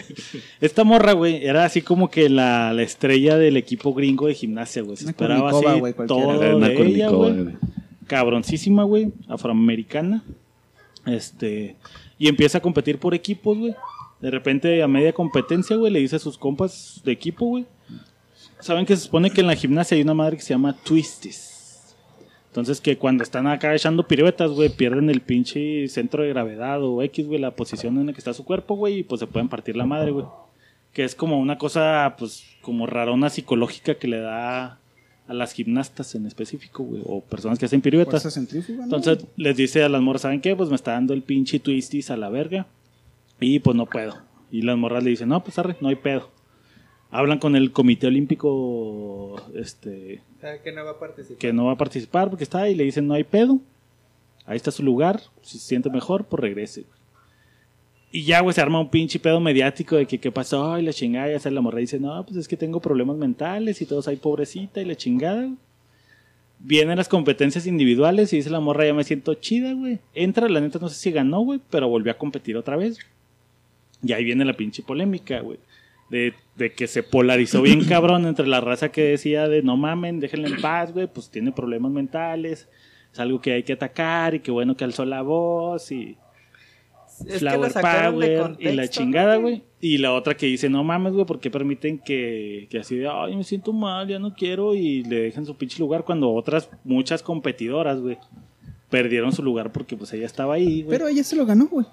Esta morra, güey, era así como que la, la estrella del equipo gringo de gimnasia, güey. Se Una esperaba así güey, cualquiera. todo de ella, güey. Cabroncísima, güey. Afroamericana. Este. Y empieza a competir por equipos, güey. De repente, a media competencia, güey, le dice a sus compas de equipo, güey. Saben que se supone que en la gimnasia hay una madre que se llama Twisties. Entonces, que cuando están acá echando piruetas, güey, pierden el pinche centro de gravedad o X, güey, la posición en la que está su cuerpo, güey, y pues se pueden partir la madre, güey. Que es como una cosa, pues, como rarona psicológica que le da a las gimnastas en específico, güey, o personas que hacen piruetas. Fuerza centrífuga, ¿no? Entonces les dice a las morras, ¿saben qué? Pues me está dando el pinche twisties a la verga. Y pues no puedo. Y las morras le dicen, no, pues arre, no hay pedo. Hablan con el Comité Olímpico este, ¿Sabe que no va a participar? que no va a participar porque está ahí y le dicen, no hay pedo. Ahí está su lugar. Si se siente mejor, pues regrese. güey. Y ya, güey, se arma un pinche pedo mediático de que qué pasó y la chingada. Y hace la morra y dice, no, pues es que tengo problemas mentales y todos ahí pobrecita y la chingada. güey. Vienen las competencias individuales y dice la morra, ya me siento chida, güey. Entra, la neta no sé si ganó, güey, pero volvió a competir otra vez. Y ahí viene la pinche polémica, güey. De, de que se polarizó bien cabrón entre la raza que decía de no mamen, déjenle en paz, güey, pues tiene problemas mentales. es algo que hay que atacar y que bueno que alzó la voz y Es Flower Power y la ¿no, chingada, güey. Y la otra que dice, no mames, güey, ¿por qué permiten que, que así de, ay, me siento mal, ya no quiero? Y le dejan su pinche lugar cuando otras, muchas competidoras, güey, perdieron su lugar porque pues ella estaba ahí, güey. Pero ella se lo ganó, güey.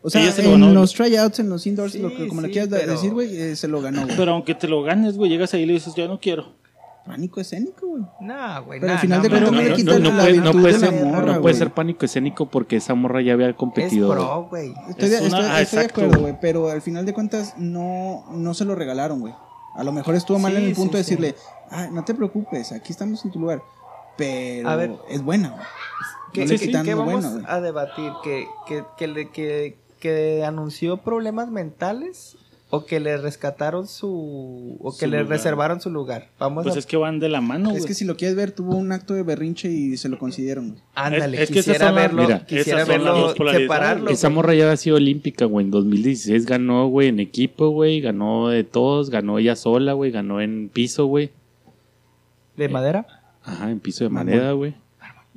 O sea, se en los tryouts, en los indoors, Sí, lo que, como le quieras pero- decir, güey, eh, se lo ganó, güey. Pero aunque te lo ganes, güey, llegas ahí y le dices, ya no quiero. Pánico escénico, güey. No, güey. Pero al nah, final de no, cuentas no le quita la puede, no virtud puede de la ser, morra, no puede ser pánico escénico porque esa morra ya había Es competido. pro, güey. Estoy, Es una- estoy- ah, estoy de exacto, acuerdo, güey. pero al final de cuentas no, no se lo regalaron, güey. A lo mejor estuvo mal Sí, en el sí, punto de sí. decirle, ah, no te preocupes, aquí estamos en tu lugar. Pero A ver. es buena, güey. ¿Qué, No le quitan lo vamos bueno, güey. a debatir? ¿Que, que, que, que, que anunció problemas mentales o que le rescataron su... o que Su le lugar. reservaron su lugar? Vamos Pues a... es que van de la mano, güey. Es que si lo quieres ver, tuvo un acto de berrinche y se lo güey. Ándale, es- que quisiera las- verlo, mira, quisiera verlo separarlo. Esa morra ya había sido olímpica, güey. En 2016 ganó, güey, en equipo, güey. Ganó de todos. Ganó ella sola, güey. Ganó en piso, güey. ¿De madera? Ajá, en piso de madera, güey.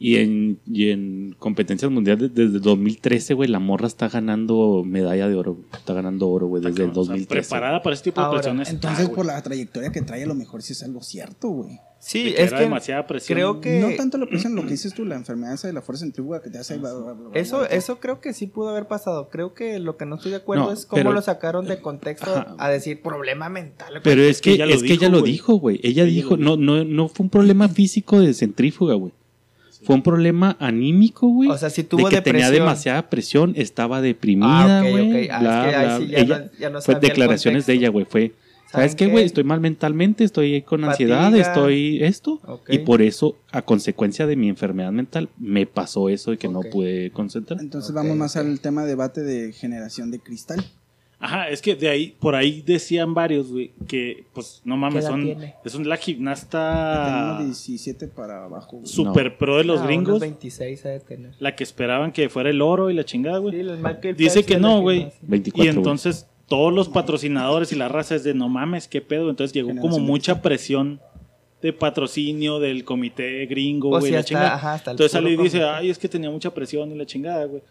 Y en, y en competencias mundiales desde 2013, güey, la morra está ganando medalla de oro, güey. Está ganando oro, güey, desde el O sea, 2013. preparada para ese tipo de presiones. Entonces, por la trayectoria que trae, a lo mejor sí es algo cierto, güey. Sí, que es que demasiada presión. creo que... No tanto la presión, lo que dices tú, la enfermedad esa de la fuerza centrífuga que te hace... bla, bla, bla, bla, Eso, eso creo que sí pudo haber pasado. Creo que lo que no estoy de acuerdo No, es cómo pero- lo sacaron de contexto Ajá. a decir problema mental. Pero es que, ella lo es que ella dijo, lo güey. dijo, güey. Ella Ella dijo, no, no, no fue un problema físico de centrífuga, güey. Fue un problema anímico, güey. O sea, si tuvo de que tenía depresión. demasiada presión, estaba deprimida, Ah, ok, güey. Ah, sí fue declaraciones de ella, güey. Fue, ¿sabes ¿Saben qué, güey? Estoy mal mentalmente, estoy con ansiedad, Fatiga. estoy esto. Ok. Y por eso, a consecuencia de mi enfermedad mental, me pasó eso de que Ok. no pude concentrar. Entonces Ok, vamos más al tema debate de generación de cristal. Ajá, es que de ahí, por ahí decían varios, güey, que pues no mames, ¿Qué edad son, tiene? es un, la gimnasta 17 para abajo. güey. super pro de los Ah, gringos, 26 ha de tener. la que esperaban que fuera el oro y la chingada, güey. Sí, Dice que no, la güey. gimnasia. 24, Y güey. entonces todos los patrocinadores y la raza es de no mames, qué pedo. Entonces llegó como Generación mucha presión de patrocinio del comité gringo, O güey. sea, la hasta- chingada. ajá, hasta el Entonces sale y dice, ay, es que tenía mucha presión y la chingada, güey.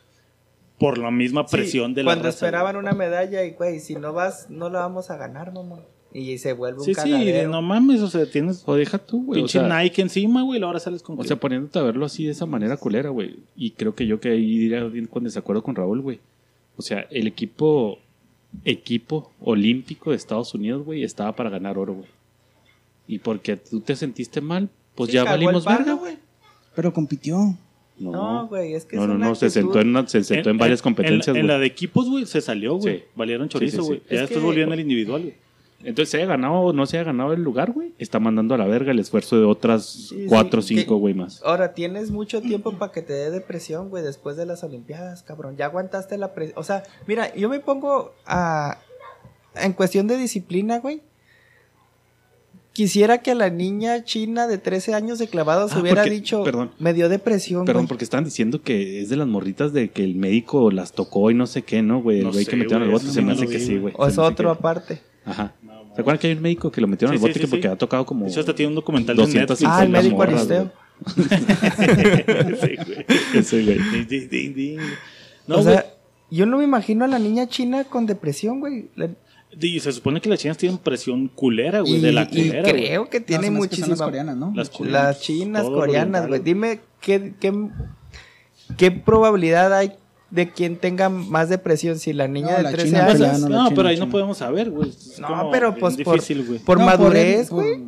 Por la misma Sí, presión de la Cuando raza, esperaban una medalla y, güey, si no vas, no la vamos a ganar, mamá. Y se vuelve un Sí, sí, no mames, o sea, tienes O deja tú, güey. O pinche sea, Nike encima, güey, y ahora sales con O que- sea, poniéndote a verlo así de esa manera culera, güey. Y creo que yo que ahí diría bien con desacuerdo con Raúl, güey. O sea, el equipo equipo olímpico de Estados Unidos, güey, estaba para ganar oro, güey. Y porque tú te sentiste mal, pues Sí, ya valimos verga, güey. Pero compitió. No, No, güey, es que no, es no, una no, se sentó en, una- se sentó en, varias competencias, En, güey. en la de equipos, güey, se salió, güey. Sí. Valieron chorizo, sí, sí. güey. Ya Es volvió en el individual, güey. Entonces, se haya ganado o no se haya ganado el lugar, güey, está mandando a la verga el esfuerzo de otras Sí, cuatro o sí, cinco, güey, más. Ahora, tienes mucho tiempo para que te dé depresión, güey, después de las Olimpiadas, cabrón. Ya aguantaste la presión. O sea, mira, yo me pongo a... En cuestión de disciplina, güey. Quisiera que a la niña china de 13 años de clavados Ah, hubiera porque- dicho, perdón. me dio depresión, Perdón, güey. porque estaban diciendo que es de las morritas de que el médico las tocó y no sé qué, ¿no, güey? El No güey sé, que metieron al bote eso se no me hace vi, que sí, güey. O es otro que- aparte. Ajá. ¿Se acuerdan que hay un médico que lo metieron Sí, al bote sí, que porque sí. ha tocado como De hecho, hasta tiene un documental de 200 Netflix. Ah, el médico morras, Aristeo. Sí, güey. ese güey? Ding, ding, ding, ding. No, o güey. sea, yo no me imagino a la niña china con depresión, güey. Y se supone que las chinas tienen presión culera, güey, Y, de la y culera. güey. creo que tiene se me hace que son muchísima... las coreanas, ¿no? Las cu- Las chinas, coreanas, güey. Dime qué, qué, qué probabilidad hay de quien tenga más depresión, si la niña No, de la 13 china Pues, años. coreana. no, china, pero ahí china. no podemos saber, güey. No, pero pues difícil, por, por No, madurez, por- güey.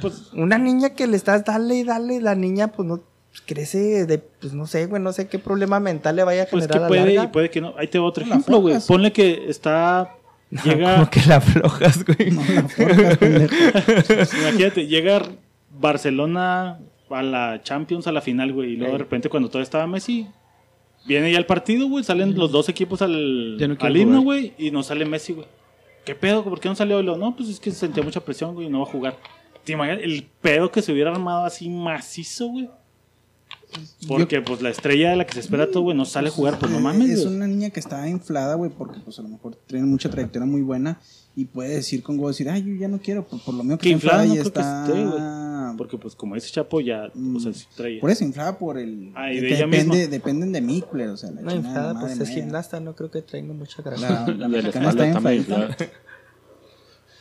Pues, Una niña que le estás dale y dale, la niña pues no pues, crece de, pues no sé, güey, no sé qué problema mental le vaya a pues generar que a la puede y puede que no. Ahí te va otro ejemplo, güey. Ponle que está... Llega... Como que la aflojas, güey. No la pendejo. Imagínate, llega Barcelona a la Champions a la final, güey, y luego de repente cuando todo estaba Messi, viene ya el partido, güey, salen los dos equipos al, no al himno, güey, y no sale Messi, güey. ¿Qué pedo? ¿Por qué no salió? Luego, no, pues es que sentía mucha presión, güey, y no va a jugar. ¿Te imaginas el pedo que se hubiera armado así macizo, güey? Porque, pues, la estrella de la que se espera todo, güey, no sale a jugar, pues no mames, Es una niña que está inflada, güey, porque pues a lo mejor tiene mucha trayectoria muy buena y puede decir con go decir, ay, yo ya no quiero, por, por lo mío que inflada inflada y no creo que está esté, porque pues como ese Chapo ya, o sea, traía. Por eso inflada por el. Ah, y que de ella depende, misma. dependen de mí, culero. O sea, la No, inflada, la pues es mía. gimnasta, no creo que traiga mucha grasa. La, la está inflada.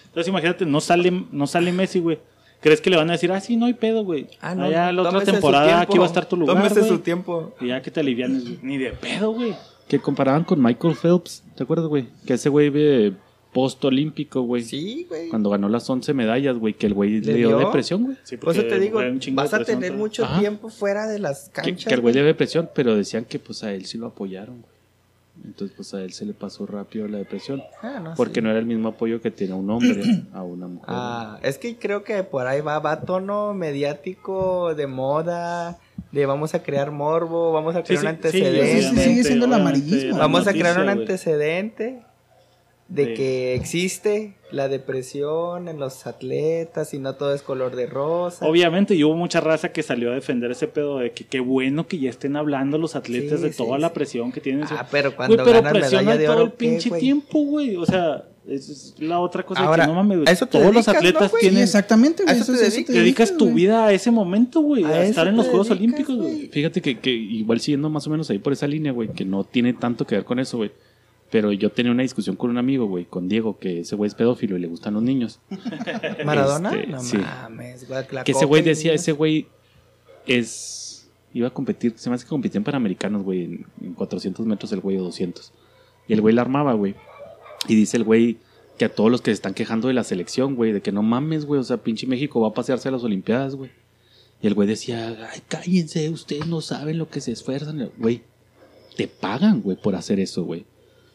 Entonces imagínate, no sale, no sale Messi, güey. ¿Crees que le van a decir, ah, sí, no hay pedo, güey? Ah, no, Allá la otra temporada aquí va a estar tu lugar, Tómese güey. su tiempo. Y ya que te alivianes, güey. Ni de pedo, güey. Que comparaban con Michael Phelps, ¿te acuerdas, güey? Que ese güey de post-olímpico, güey. Sí, güey. Cuando ganó las 11 medallas, güey, que el güey ¿Le le dio dio? depresión, güey. Sí, Por eso porque te digo, vas a tener mucho Ajá. tiempo fuera de las Que, canchas. que el güey güey. dio depresión, pero decían que pues a él sí lo apoyaron, güey. Entonces pues a él se le pasó rápido la depresión. Ah, no, Porque sí. no era el mismo apoyo que tiene un hombre a una mujer. Ah, es que creo que por ahí va, va tono mediático de moda, de vamos a crear morbo, vamos a crear sí, un sí, antecedente. sí, sí, sigue siendo el la Vamos a crear un antecedente de Sí. que existe la depresión en los atletas y no todo es color de rosa. Obviamente, y hubo mucha raza que salió a defender ese pedo de que qué bueno que ya estén hablando los atletas Sí, de sí, toda sí. la presión que tienen. Ah, pero cuando Güey, pero ganas presiona medalla de todo oro, el ¿qué, pinche tiempo, güey. O sea, es la otra cosa Ahora, que no mames, güey. a eso te Todos los dedicas, ¿no, atletas tienen. exactamente, güey. ¿A eso Eso, te eso te Te dedicas tu vida a ese momento, güey. A estar en los Juegos dedicas, Olímpicos, güey. Fíjate que, que igual siguiendo más o menos ahí por esa línea, güey, que no tiene tanto que ver con eso, güey. Pero yo tenía una discusión con un amigo, güey, con Diego, que ese güey es pedófilo y le gustan los niños. ¿Maradona? Este, no sí. mames, güey. que ese güey decía, ese güey es... Iba a competir, se me hace que competían panamericanos, güey, en, en 400 metros el güey o 200. Y el güey la armaba, güey. Y dice el güey que a todos los que se están quejando de la selección, güey, de que no mames, güey, o sea, pinche México va a pasearse a las Olimpiadas, güey. Y el güey decía, ay, cállense, ustedes no saben lo que se esfuerzan. Güey, te pagan, güey, por hacer eso, güey.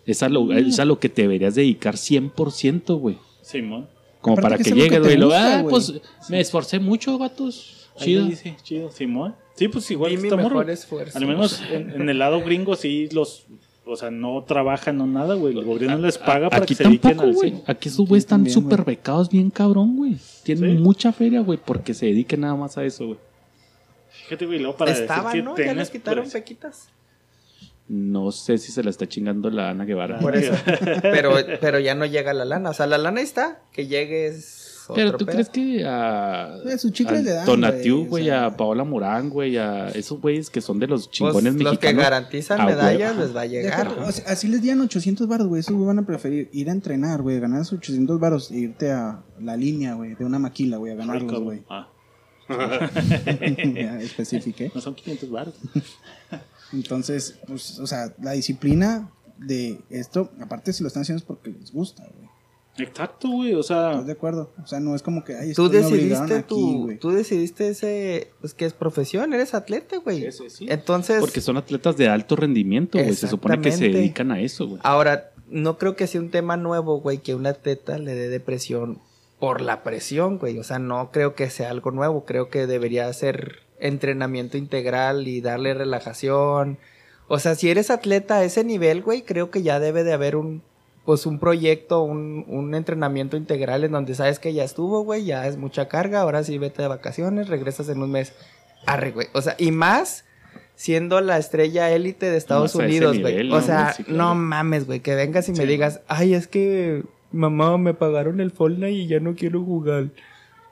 Es a, lo, es a lo que te deberías dedicar 100%, güey. Simón. Como Aparte para que que, te güey. ah, güey. pues me esforcé mucho, vatos. Chido. dice, chido, Simón. Sí, pues igual esta mejor esfuerzo. Al menos en, en el lado gringo sí los... O sea, no trabajan, no nada, güey. El gobierno les paga para Aquí que se dediquen tampoco, al güey. cine. Aquí esos güeyes están súper becados bien cabrón, güey. Tienen Sí. mucha feria, güey, porque se dediquen nada más a eso, güey. Fíjate, güey, luego para decir Estaban, que ¿no? Ya les quitaron pequitas. No sé si se la está chingando la Ana Guevara. Por eso. pero, pero ya no llega la lana. O sea, la lana está. Que llegue es Pero otro tú pedo. crees que a, Eh, sus chicles al le dan, Tonatiu, güey, o güey, sea. a Paola Morán, güey, a esos güeyes que son de los Pues, chingones los que mexicanos. garantizan medallas les va a Deja- llegar. o sea, así les dieran 800 baros, güey. Esos güey van a preferir ir a entrenar, güey. Ganar esos 800 baros e irte a la línea, güey. De una maquila, güey. A ganarlos, güey. Ah, ya especifiqué. no son 500 baros. Entonces, pues, o sea, la disciplina de esto, aparte si lo están haciendo es porque les gusta, güey. Exacto, güey. O sea, ¿Estás de acuerdo? O sea, no es como que, ay, Tú decidiste aquí, tu, güey. tú decidiste ese, pues que es profesión, eres atleta, güey. Ese sí. Entonces, Porque son atletas de alto rendimiento, güey. Se supone que se dedican a eso, güey. ahora, no creo que sea un tema nuevo, güey, que un atleta le dé depresión por la presión, güey. O sea, no creo que sea algo nuevo. Creo que debería ser entrenamiento integral y darle relajación. O sea, si eres atleta a ese nivel, güey, creo que ya debe de haber un, pues un proyecto, un, un entrenamiento integral en donde sabes que ya estuvo, güey, ya es mucha carga, ahora sí vete de vacaciones, regresas en un mes. Arre, güey. O sea, y más siendo la estrella élite de Estados Unidos, güey. O ¿no, sea, güey? Sí, claro. no mames, güey, que vengas y me digas, ay, es que mamá me pagaron el Fortnite y ya no quiero jugar.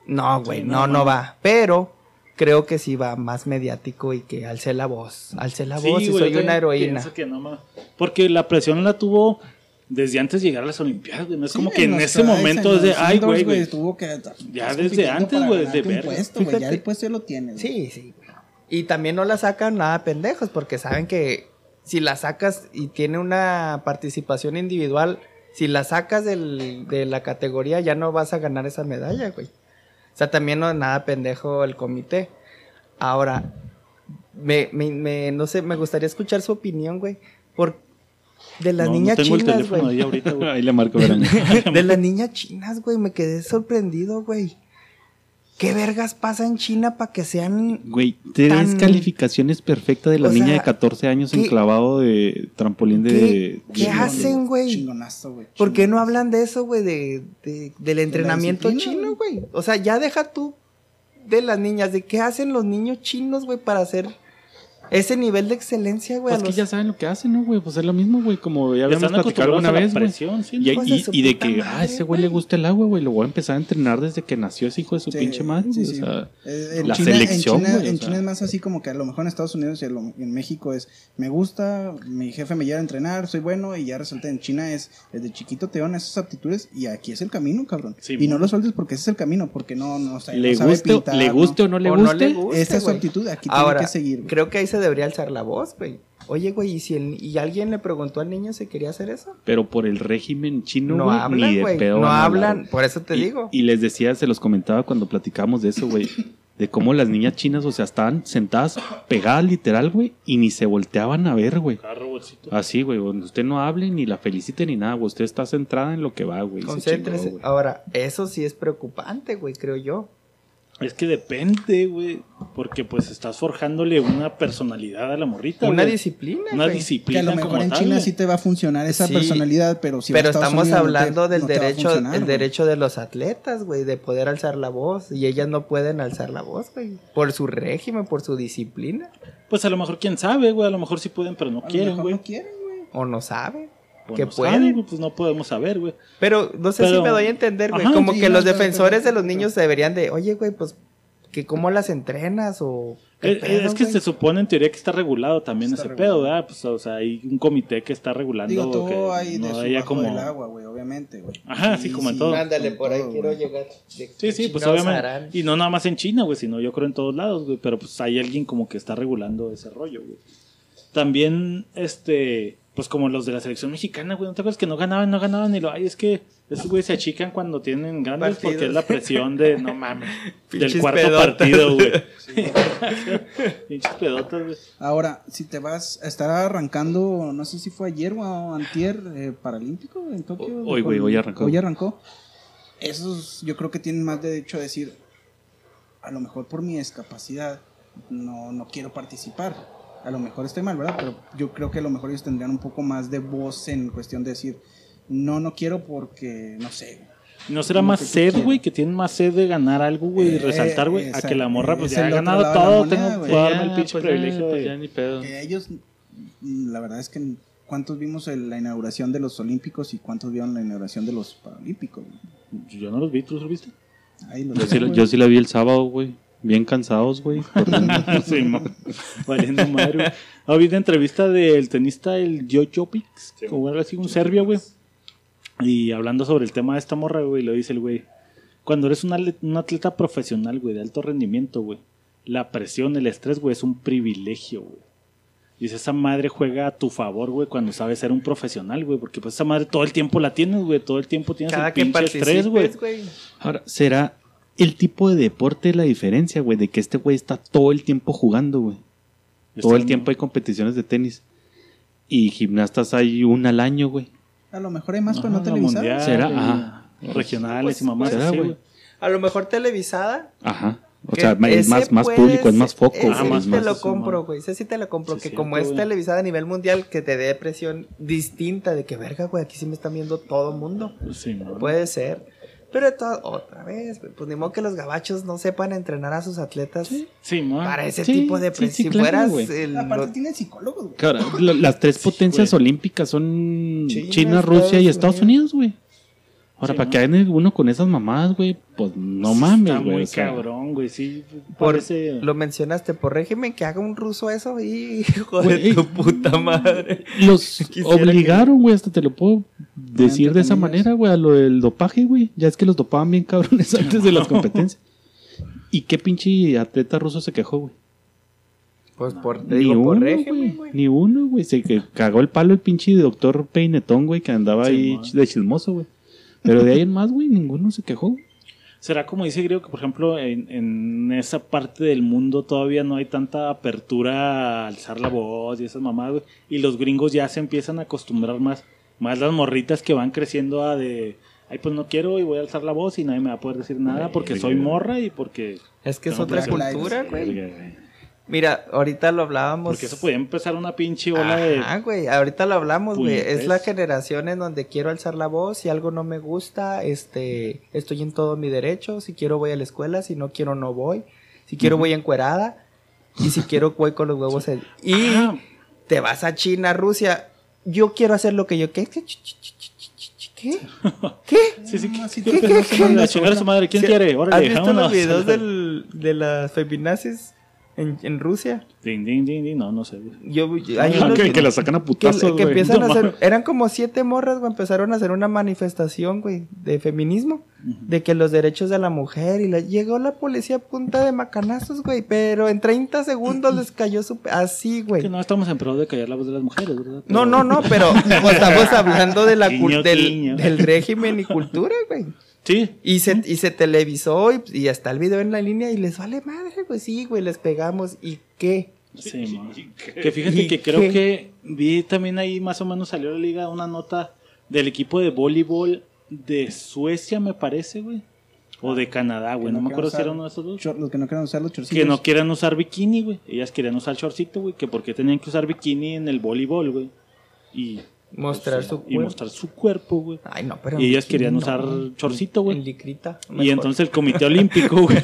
No, güey, Sí, no, no no. va. Pero creo que sí va más mediático y que alce la voz. Alce la voz y soy una heroína. que no, Porque la presión la tuvo desde antes de llegar a las Olimpiadas, güey. No es Sí, como que en ese momento en es de, los ay, güey, güey. Tuvo que, Ya desde antes, güey, ganarte de un ver. puesto, güey. Ya el puesto ya lo tienes. Sí, sí. Y también no la sacan nada pendejos, porque saben que si la sacas y tiene una participación individual, si la sacas del- de la categoría ya no vas a ganar esa medalla, güey. O sea, también no es nada pendejo el comité. Ahora, me, me, me- no sé, me gustaría escuchar su opinión, güey. Por, de las No, no niñas tengo el chinas, teléfono güey. ahí ahorita, güey. Ahí le marco, verán. De las niñas chinas, güey. Me quedé sorprendido, güey. ¿Qué vergas pasa en China para que sean Güey, tres Tan- calificaciones perfectas de la O niña sea, de 14 años ¿qué- enclavado de trampolín de... ¿Qué, qué de- hacen, güey? Chingonazo, güey. ¿Por qué no hablan de eso, güey? De, de- del entrenamiento chino, güey. O sea, ya deja tú de las niñas, de qué hacen los niños chinos, güey, para ser Ese nivel de excelencia, güey. Pues que ya saben lo que hacen, ¿no, güey? Pues es lo mismo, güey. Como ya habíamos platicado alguna acostumbrados a la vez, güey. presión, sí. Y, Hijos de y- su y de puta que, ah, madre, ese güey le gusta el agua, güey. Lo voy a empezar a entrenar desde que nació ese hijo de su Sí, pinche madre, sí, güey. sí. O sea, en la China- selección, En China, güey, en. China es más así como que a lo mejor en Estados Unidos y a lo- en México es, me gusta, mi jefe me lleva a entrenar, soy bueno y ya resulta en China es, desde chiquito te dan esas aptitudes y aquí es el camino, cabrón. Sí, y no lo sueltes porque ese es el camino, porque no, no, o sea, le no sabe guste, pintar, le guste o no le O guste. no le guste, Esta es su güey. actitud, aquí Ahora, tiene que seguir. creo que ahí se debería alzar la voz, güey. Oye, güey, ¿y si el- y alguien le preguntó al niño si quería hacer eso? Pero por el régimen chino, No, güey, ni hablan, de güey. pedo No hablar, hablan, por eso te y, digo. Y les decía, se los comentaba cuando platicábamos de eso, güey. De cómo las niñas chinas, o sea, estaban sentadas pegadas literal, güey, y ni se volteaban a ver, güey. Así, güey, donde usted no hable ni la felicite ni nada, güey. Usted está centrada en lo que va, güey. Concéntrese. chingó, güey. Ahora, eso sí es preocupante, güey, creo yo. Es que depende, güey. Porque pues estás forjándole una personalidad a la morrita. Una güey. disciplina, Una güey. que disciplina. a lo mejor como en tal, China güey. sí te va a funcionar esa Sí, personalidad, pero si Pero estamos Unidos no te- hablando del no derecho, el derecho de los atletas, güey, de poder alzar la voz. Y ellas no pueden alzar la voz, güey. Por su régimen, por su disciplina. Pues a lo mejor quién sabe, güey. A lo mejor sí pueden, pero no A quieren, güey. no quieren, güey. O no saben. O que no pueden. pues no podemos saber, güey. Pero no sé Pero- si me doy a entender, güey. Como sí, que no, los defensores de los niños deberían de, oye, güey, pues, que cómo las entrenas o... ¿qué Eh, eh, pedo, es que güey? se supone en teoría que está regulado también Está ese regulado. pedo, ¿verdad? Pues, o sea, hay un comité que está regulando Digo, todo que hay de no bajo como... del agua, güey, obviamente, güey. Ajá, sí, como en todo. Ándale, por ahí todo, quiero güey. llegar. De- Sí, sí, pues obviamente. harán. Y no nada más en China, güey, sino yo creo en todos lados, güey. Pero pues hay alguien como que está regulando ese rollo, güey. También, este, pues como los de la selección mexicana, güey, ¿no te acuerdas que no ganaban, no ganaban? Y lo, ay, es que esos güeyes se achican cuando tienen grandes porque Partidos. es la presión de, no mames, del cuarto pedotas. partido, güey. Pinches pedotas, güey. Ahora, si te vas a estar arrancando, no sé si fue ayer o antier, eh, Paralímpico en Tokio. Hoy, güey, hoy arrancó. Hoy arrancó. Esos yo creo que tienen más derecho a decir, a lo mejor por mi discapacidad no, no quiero participar. A lo mejor estoy mal, ¿verdad? Pero yo creo que a lo mejor ellos tendrían un poco más de voz en cuestión de decir, no, no quiero porque, no sé. ¿No será más que sed, güey? Que tienen más sed de ganar algo, güey, y Eh, resaltar, güey. a que la morra, pues Es ya ha ganado todo. moneda, Tengo puedo darme el pinche pues, privilegio ya, pues, ya ni pedo. Que ellos, la verdad es que, ¿cuántos vimos la inauguración de los Olímpicos y cuántos vieron la inauguración de los Paralímpicos? Yo no los vi, ¿tú los viste? Ahí los Yo sí, yo sí la vi el sábado, güey. Bien cansados, güey. sí, mo- valiendo madre, güey. Ah, vi una entrevista del tenista, el Djokovic, como algo así, un serbio, güey. Y hablando sobre el tema de esta morra, güey, lo dice el güey. Cuando eres un atle- un atleta profesional, güey, de alto rendimiento, güey, la presión, el estrés, güey, es un privilegio, güey. Dice, esa madre juega a tu favor, güey, cuando sabes ser un profesional, güey, porque pues esa madre todo el tiempo la tienes, güey, todo el tiempo tienes Cada el pinche estrés, güey. Ahora, ¿será el tipo de deporte la diferencia, güey? De que este güey está todo el tiempo jugando, güey. Todo el tiempo hay competiciones de tenis. Y gimnastas hay una al año, güey. A lo mejor hay más, pero no televisadas. mundial, ¿Será? y Ajá. Regionales Pues, y mamás ¿será, así, güey? A lo mejor televisada. Ajá. O que sea, es más, más público, es más foco. Ese Ah, más- es te más- lo compro, güey. Ese sí te lo compro. Sí, que como es televisada a nivel mundial, que te dé presión distinta de que, verga, güey, aquí sí me están viendo todo el mundo. Sí, no. Puede ser. Pero de todo- otra vez, güey, pues ni modo que los gabachos no sepan entrenar a sus atletas Sí, para ese Sí, tipo de sí, presión. sí, si claro, fueras güey. el- Aparte lo- tienen psicólogos, güey. Claro, lo- las tres potencias olímpicas son China, China, Rusia y Estados Estados Unidos, güey. Ahora, Sí, para ¿no? que hagan uno con esas mamadas, güey, pues no mames, Está güey. muy o sea, cabrón, güey, sí. por, Parece... lo mencionaste por régimen, que haga un ruso eso y hijo Güey, de tu puta madre. Los obligaron, güey, hasta te lo puedo decir de esa manera, güey, a lo del dopaje, güey. Ya es que los dopaban bien cabrones antes de las competencias. ¿Y qué pinche atleta ruso se quejó, güey? Pues por, te Ni digo, por régimen, güey. Ni uno, güey. Se que cagó el palo el pinche doctor Peinetón, güey, que andaba Sí, ahí man. de chismoso, güey. Pero de ahí en más, güey, ninguno se quejó. Será como dice Griego que, por ejemplo, en, en esa parte del mundo todavía no hay tanta apertura a alzar la voz y esas mamadas, güey. Y los gringos ya se empiezan a acostumbrar más. Más las morritas que van creciendo a de... Ay, pues no quiero y voy a alzar la voz y nadie me va a poder decir nada porque soy morra y porque... Es que es otra cultura, güey. Mira, ahorita lo hablábamos. Porque eso podía empezar una pinche ola de... Ajá, güey, ahorita lo hablamos, güey. Es la generación en donde quiero alzar la voz, si algo no me gusta, este, estoy en todo mi derecho, si quiero voy a la escuela, si no quiero no voy, si quiero voy encuerada. Y si quiero, voy con los huevos. en- Y Ah. te vas a China, Rusia. Yo quiero hacer lo que yo. ¿Qué? ¿Qué? ¿Qué? ¿Qué? Sí, sí, Ah, ¿qué- qué- qué- su madre, ¿quién quiere? ¿Has Órale, visto vámonos. los videos del, de las feminazis en, en Rusia? Ding, ding, ding, ding, no, no sé. Yo, hay Ah, unos que, que- que la sacan a que, putazos, que güey. empiezan No a hacer, eran como siete morras, güey, empezaron a hacer una manifestación, güey, de feminismo, de que los derechos de la mujer y la, llegó la policía a punta de macanazos, güey, pero en 30 segundos les cayó su, así, güey. Que no estamos en pro de callar la voz de las mujeres, ¿verdad? No, Pero- no, no, pero estamos hablando de la Guiño, del, guiño. del régimen y cultura, güey. Sí. Y se, y se televisó y, y está el video en la línea y les vale madre, pues sí, güey, les pegamos. ¿Y qué? Sí, man. Que fíjate ¿Y que creo qué? que vi también ahí más o menos salió la liga una nota del equipo de voleibol de Suecia, me parece, güey. O de Canadá, güey. No, no me acuerdo si era uno de esos dos. Chor- los que no quieran usar los chorcitos. Que no quieran usar bikini, güey. Ellas querían usar shortcito, güey. Que porque tenían que usar bikini en el voleibol, güey. Y Mostrar o sea, su Y cuerpo. mostrar su cuerpo, güey. Ay, no, pero. Y ellas sí, querían no. usar chorcito, güey. En licrita. Y entonces el Comité Olímpico, güey.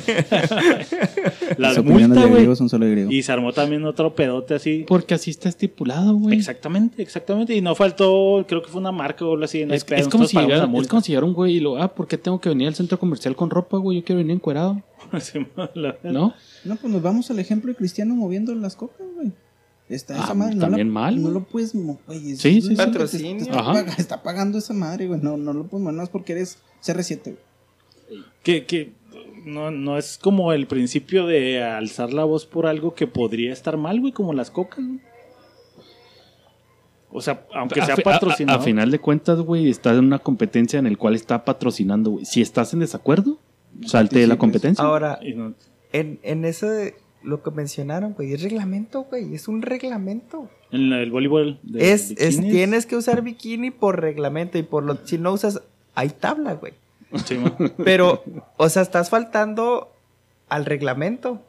Las las opiniones multa, de güey. griegos son solo de griego. Y se armó también otro pedote así. Porque así está estipulado, güey. Exactamente, exactamente. Y no faltó, creo que fue una marca o algo así. hay Es, pedo, es como si llegara, la es como si llegara un güey y lo, ah, ¿por qué tengo que venir al centro comercial con ropa, güey? Yo quiero venir encuerado, ¿no? No, pues nos vamos al ejemplo de Cristiano moviendo las copas, güey. Está Ah, esa madre. No también la- mal, No lo puedes mo- güey, es- Sí, sí, sí. te- Patrocinio. te está, Ajá. pag- está pagando esa madre, güey. No, no lo puedes mover, no es porque eres CR7, güey. que, que no, no es como el principio de alzar la voz por algo que podría estar mal, güey, como las cocas, güey. O sea, aunque sea a- a- patrocinado. a final de cuentas, güey, estás en una competencia en el cual está patrocinando, güey. Si estás en desacuerdo, salte de la Participes. competencia. Ahora, no- en, en ese. Lo que mencionaron, güey, es reglamento, güey. Es un reglamento. en la- el voleibol. de Es, es, bikinis. tienes que usar bikini por reglamento y por lo. Si no usas. Hay tabla, güey. Sí. Pero, o sea, estás faltando al reglamento.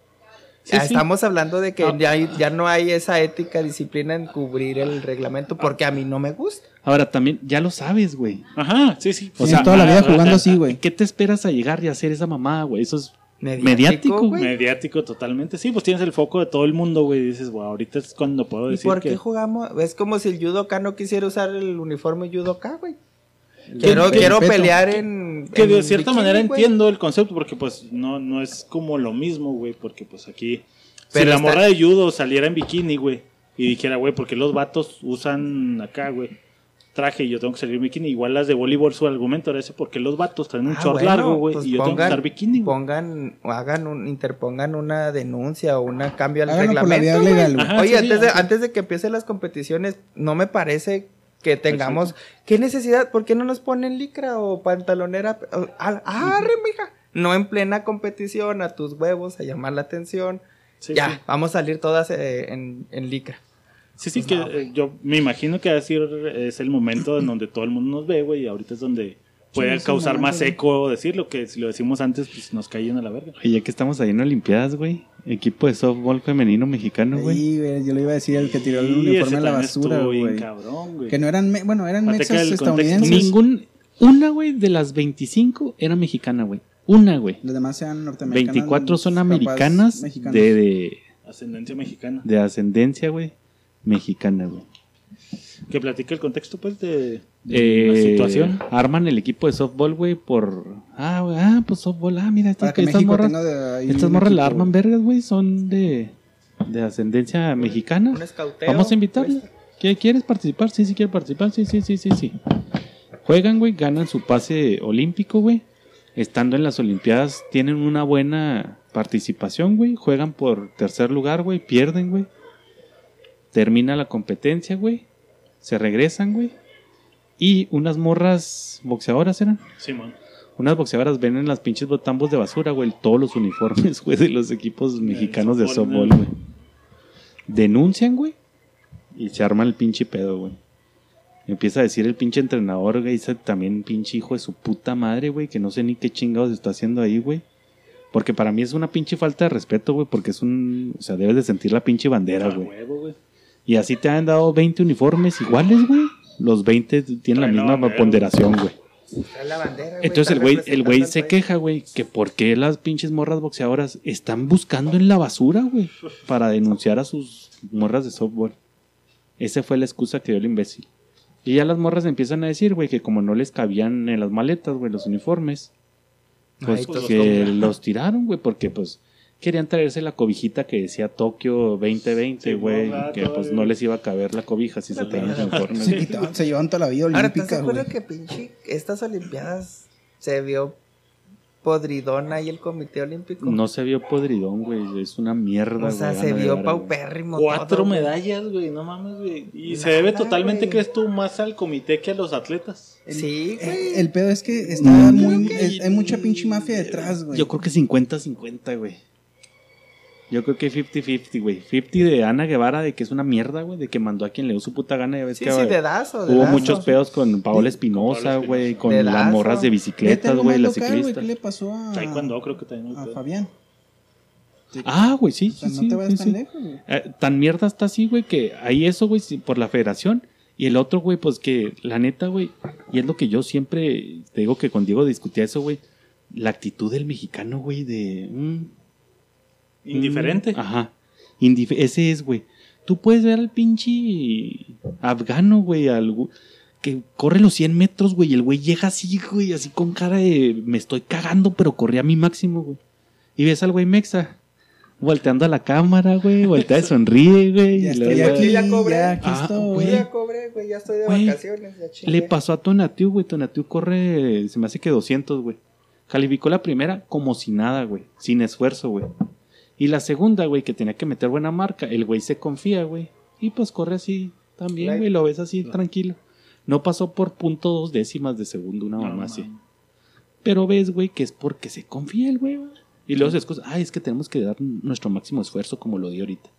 Sí, Ya sí. Estamos hablando de que Ah. ya, ya no hay esa ética, disciplina en cubrir el reglamento porque a mí no me gusta. Ahora también, ya lo sabes, güey. Ajá, sí, sí. O sea, toda la vida ah, jugando ah, así, güey. ¿Qué te esperas a llegar y hacer esa mamada, güey? Eso es Mediático, Mediático, güey. Mediático totalmente. Sí, pues tienes el foco de todo el mundo, güey. Y dices, wow, ahorita es cuando puedo ¿Y decir por que... qué jugamos? Es como si el judoka no quisiera usar el uniforme judoka, güey. Quiero, que- quiero pelear en. Que de en cierta bikini, manera güey. entiendo el concepto porque pues no, no es como lo mismo, güey, porque pues aquí si Pero la está- morra de judo saliera en bikini, güey, y dijera, güey, porque los vatos usan acá, güey, traje y yo tengo que salir en bikini, igual las de voleibol su argumento era ese porque los vatos traen un Ah, short bueno, largo, güey, pues y yo tengo que usar bikini. Pongan, o hagan un, interpongan una denuncia o un cambio al Háganlo reglamento. legal. Ajá, Oye, sí, sí, antes, de, antes de que empiecen las competiciones, no me parece que tengamos. ¿Qué necesidad? ¿Por qué no nos ponen licra o pantalonera? Al- ¡Arre, mija! No en plena competición, a tus huevos, a llamar la atención. Sí, ya, sí. vamos a salir todas eh, en, en licra. Sí, sí, que eh, yo me imagino que así es el momento en donde todo el mundo nos ve, güey, y ahorita es donde puede el causar más eco decirlo, que si lo decimos antes, pues nos caían a la verga. Oye, ya que estamos ahí en Olimpiadas, güey. Equipo de softball femenino mexicano, güey. Sí, güey, yo le iba a decir al que tiró el Sí, uniforme a la basura, güey. cabrón, güey. Que no eran, me- bueno, eran mexas el contexto. estadounidenses. Ningún, una, güey, de las 25 era mexicana, güey. Una, güey. Los demás eran norteamericanos. 24 son americanas de, de, Ascendencia mexicana. de ascendencia, güey. Mexicana, güey. Que platica el contexto, pues, de, de Eh, la situación. Arman el equipo de softball, güey, por. Ah, güey, ah, pues softball. Ah, mira, estas, morras. Estas morras la arman vergas, güey. Son de, de ascendencia mexicana. Un escauteo. Vamos a invitarle. pues. ¿Qué- ¿Quieres participar? Sí, sí, quiero participar. Sí, sí, sí, sí, sí. Juegan, güey, ganan su pase olímpico, güey. Estando en las Olimpiadas, tienen una buena participación, güey. Juegan por tercer lugar, güey. Pierden, güey. Termina la competencia, güey. Se regresan, güey. Y unas morras boxeadoras eran. Simón. Unas boxeadoras ven en las pinches botambos de basura, güey, todos los uniformes, güey, de los equipos mexicanos de softball, güey. Denuncian, güey, y se arma el pinche pedo, güey. Empieza a decir el pinche entrenador, güey, ese también pinche hijo de su puta madre, güey, que no sé ni qué chingados está haciendo ahí, güey. Porque para mí es una pinche falta de respeto, güey, porque es un... O sea, debes de sentir la pinche bandera, güey. Y así te han dado 20 uniformes iguales, güey. Los 20 tienen la misma ponderación, güey. La bandera, Entonces el güey, el güey se país. queja, güey, que por qué las pinches morras boxeadoras están buscando en la basura, güey, para denunciar a sus morras de softball. Esa fue la excusa que dio el imbécil. Y ya las morras empiezan a decir, güey, que como no les cabían en las maletas, güey, los uniformes, pues Ay, pues, que los tiraron, güey, porque pues querían traerse la cobijita que decía Tokio 2020, Sí, güey, no, que pues no les iba a caber la cobija si se traían uniformes. Se, quitaban- se llevaban toda la vida Ahora, ¿estás de olímpica, güey. que pinche estas olimpiadas se vio podridona ahí el comité olímpico? No se vio podridón, güey, es una mierda, o sea, se vio güey. paupérrimo. Cuatro todo, medallas, güey, no mames, güey. Y se debe totalmente, güey. ¿crees tú, más al comité que a los atletas? Sí, güey. Eh, El pedo es que está muy. es- hay mucha pinche mafia detrás, güey. Yo creo que 50-50, güey. Yo creo que 50-50, güey. 50 de Ana Guevara, de que es una mierda, güey, de que mandó a quien le dio su puta gana. Ya ves Sí, que sí, dedazo, hubo dedazo. muchos pedos con Paola Espinosa, güey, con las morras de bicicletas, güey, las ciclistas. ¿Qué le pasó a, Taekwondo creo que también. a. Fabián? Ah, güey, sí, O sea, sí, no sí, te vayas sí, tan sí. lejos, güey. Eh, tan mierda está así, güey, que hay eso, güey, sí, por la federación. Y el otro, güey, pues que la neta, güey, y es lo que yo siempre te digo que con Diego discutía eso, güey. La actitud del mexicano, güey, de. mm, Indiferente. Mm, Ajá. Indif- ese es, güey. Tú puedes ver al pinche afgano, güey, al gu- que corre los 100 metros, güey, y el güey llega así, güey, así con cara de me estoy cagando, pero corrí a mi máximo, güey. Y ves al güey mexa volteando a la cámara, güey, voltea y sonríe, güey. Ya y estoy luego- aquí, ya cobré. ya aquí Ah, estoy. güey. Ya cobré, güey, ya estoy de Güey, vacaciones. Ya. Le pasó a Tonatiu, güey. Tonatiu corre, se me hace que 200, güey. Calificó la primera como si nada, güey. Sin esfuerzo, güey. Y la segunda, güey, que tenía que meter buena marca, el güey se confía, güey. Y pues corre así también, Like. güey. Lo ves así, tranquilo. No pasó por punto dos décimas de segundo, una No, mamá mames. así. Pero ves, güey, que es porque se confía el güey, güey. Y luego se excusa, ay, es que tenemos que dar nuestro máximo esfuerzo como lo di ahorita.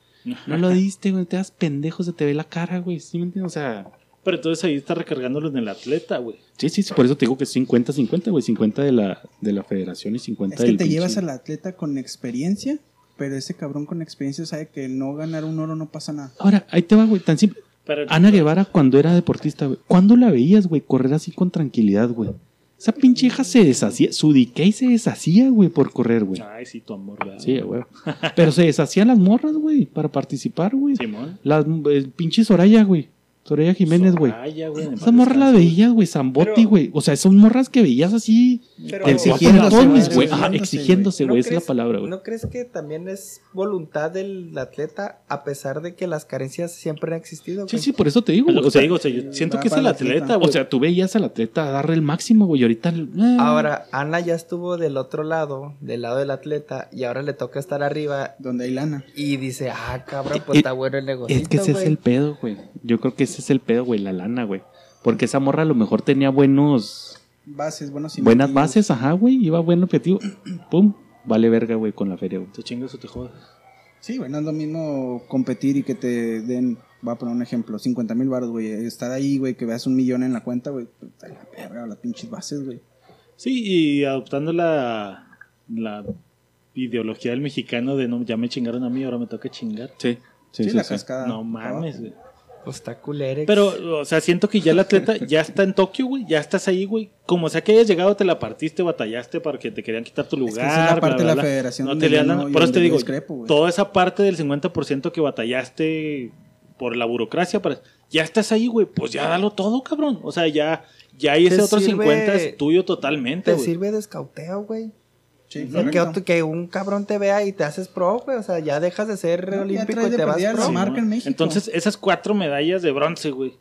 No lo diste, güey, te das pendejo, se te ve la cara, güey. ¿Sí me entiendes? O sea, Pero entonces ahí está recargándolo en el atleta, güey. Sí, sí, sí, por eso te digo que es 50-50, güey. 50 de la, de la federación y 50 Es que del te pinche- llevas al atleta con experiencia, pero ese cabrón con experiencia sabe que no ganar un oro no pasa nada. Ahora, ahí te va, güey, tan simple. Pero Ana Guevara, cuando era deportista, güey, ¿cuándo la veías, güey, correr así con tranquilidad, güey? Esa pinche hija se deshacía, su decay se deshacía, güey, por correr, güey. Ay, sí, tu amor, ¿verdad? Sí, güey. Pero se deshacían las morras, güey, para participar, güey. Simón. Las el pinche Soraya, güey. Soraya Jiménez, güey. Esa morra la veías, güey, Zambotti, Pero- güey. O sea, son morras que veías así. Exigiéndose, güey. Exigiéndose, exigiéndose, ¿No güey. Esa es la palabra, güey. ¿No crees que también es voluntad del atleta a pesar de que las carencias siempre han existido? Sí, güey? sí, por eso te digo, Es güey. O sea, digo, o sea, yo siento va que es el atleta, güey. O sea, tú veías al atleta darle el máximo, güey, y ahorita... eh, Ahora, Ana ya estuvo del otro lado, del lado del atleta, y ahora le toca estar arriba Donde hay lana. y dice, ah, cabrón, pues está bueno el negocio. Es que ese es el pedo, güey. Yo creo que ese es el pedo, güey, la lana, güey. Porque esa morra a lo mejor tenía buenos... Bases, buenos Buenas bases, ajá, güey. Iba buen objetivo. Pum, vale verga, güey, con la feria, güey. Te chingas o te jodas. Sí, güey, no es lo mismo competir y que te den, voy a poner un ejemplo, 50 mil baros, güey. Estar ahí, güey, que veas un millón en la cuenta, güey. puta, la verga, las pinches bases, güey. Sí, y adoptando la, la ideología del mexicano de no, ya me chingaron a mí, ahora me toca chingar. Sí, Sí, sí, sí. la sí. cascada. No mames, güey. Pues está. Pero, o sea, siento que ya el atleta ya está en Tokio, güey. Ya estás ahí, güey. Como sea que hayas llegado, te la partiste, batallaste para que te querían quitar tu Es lugar. que esa es la bla, parte de bla, la federación No te le yo dan- no- Por eso te digo, discrepo, toda esa parte del 50% que batallaste por la burocracia, para... ya estás ahí, güey. Pues ya dalo todo, cabrón. O sea, ya, ya hay ese otro sirve- 50 es tuyo totalmente, te sirve de escauteo, güey. Sí, Que, correcto. otro- que un cabrón te vea y te haces pro, güey. O sea, ya dejas de ser No, olímpico y te vas pro. la Sí, marca en México. Entonces, esas cuatro medallas de bronce, güey.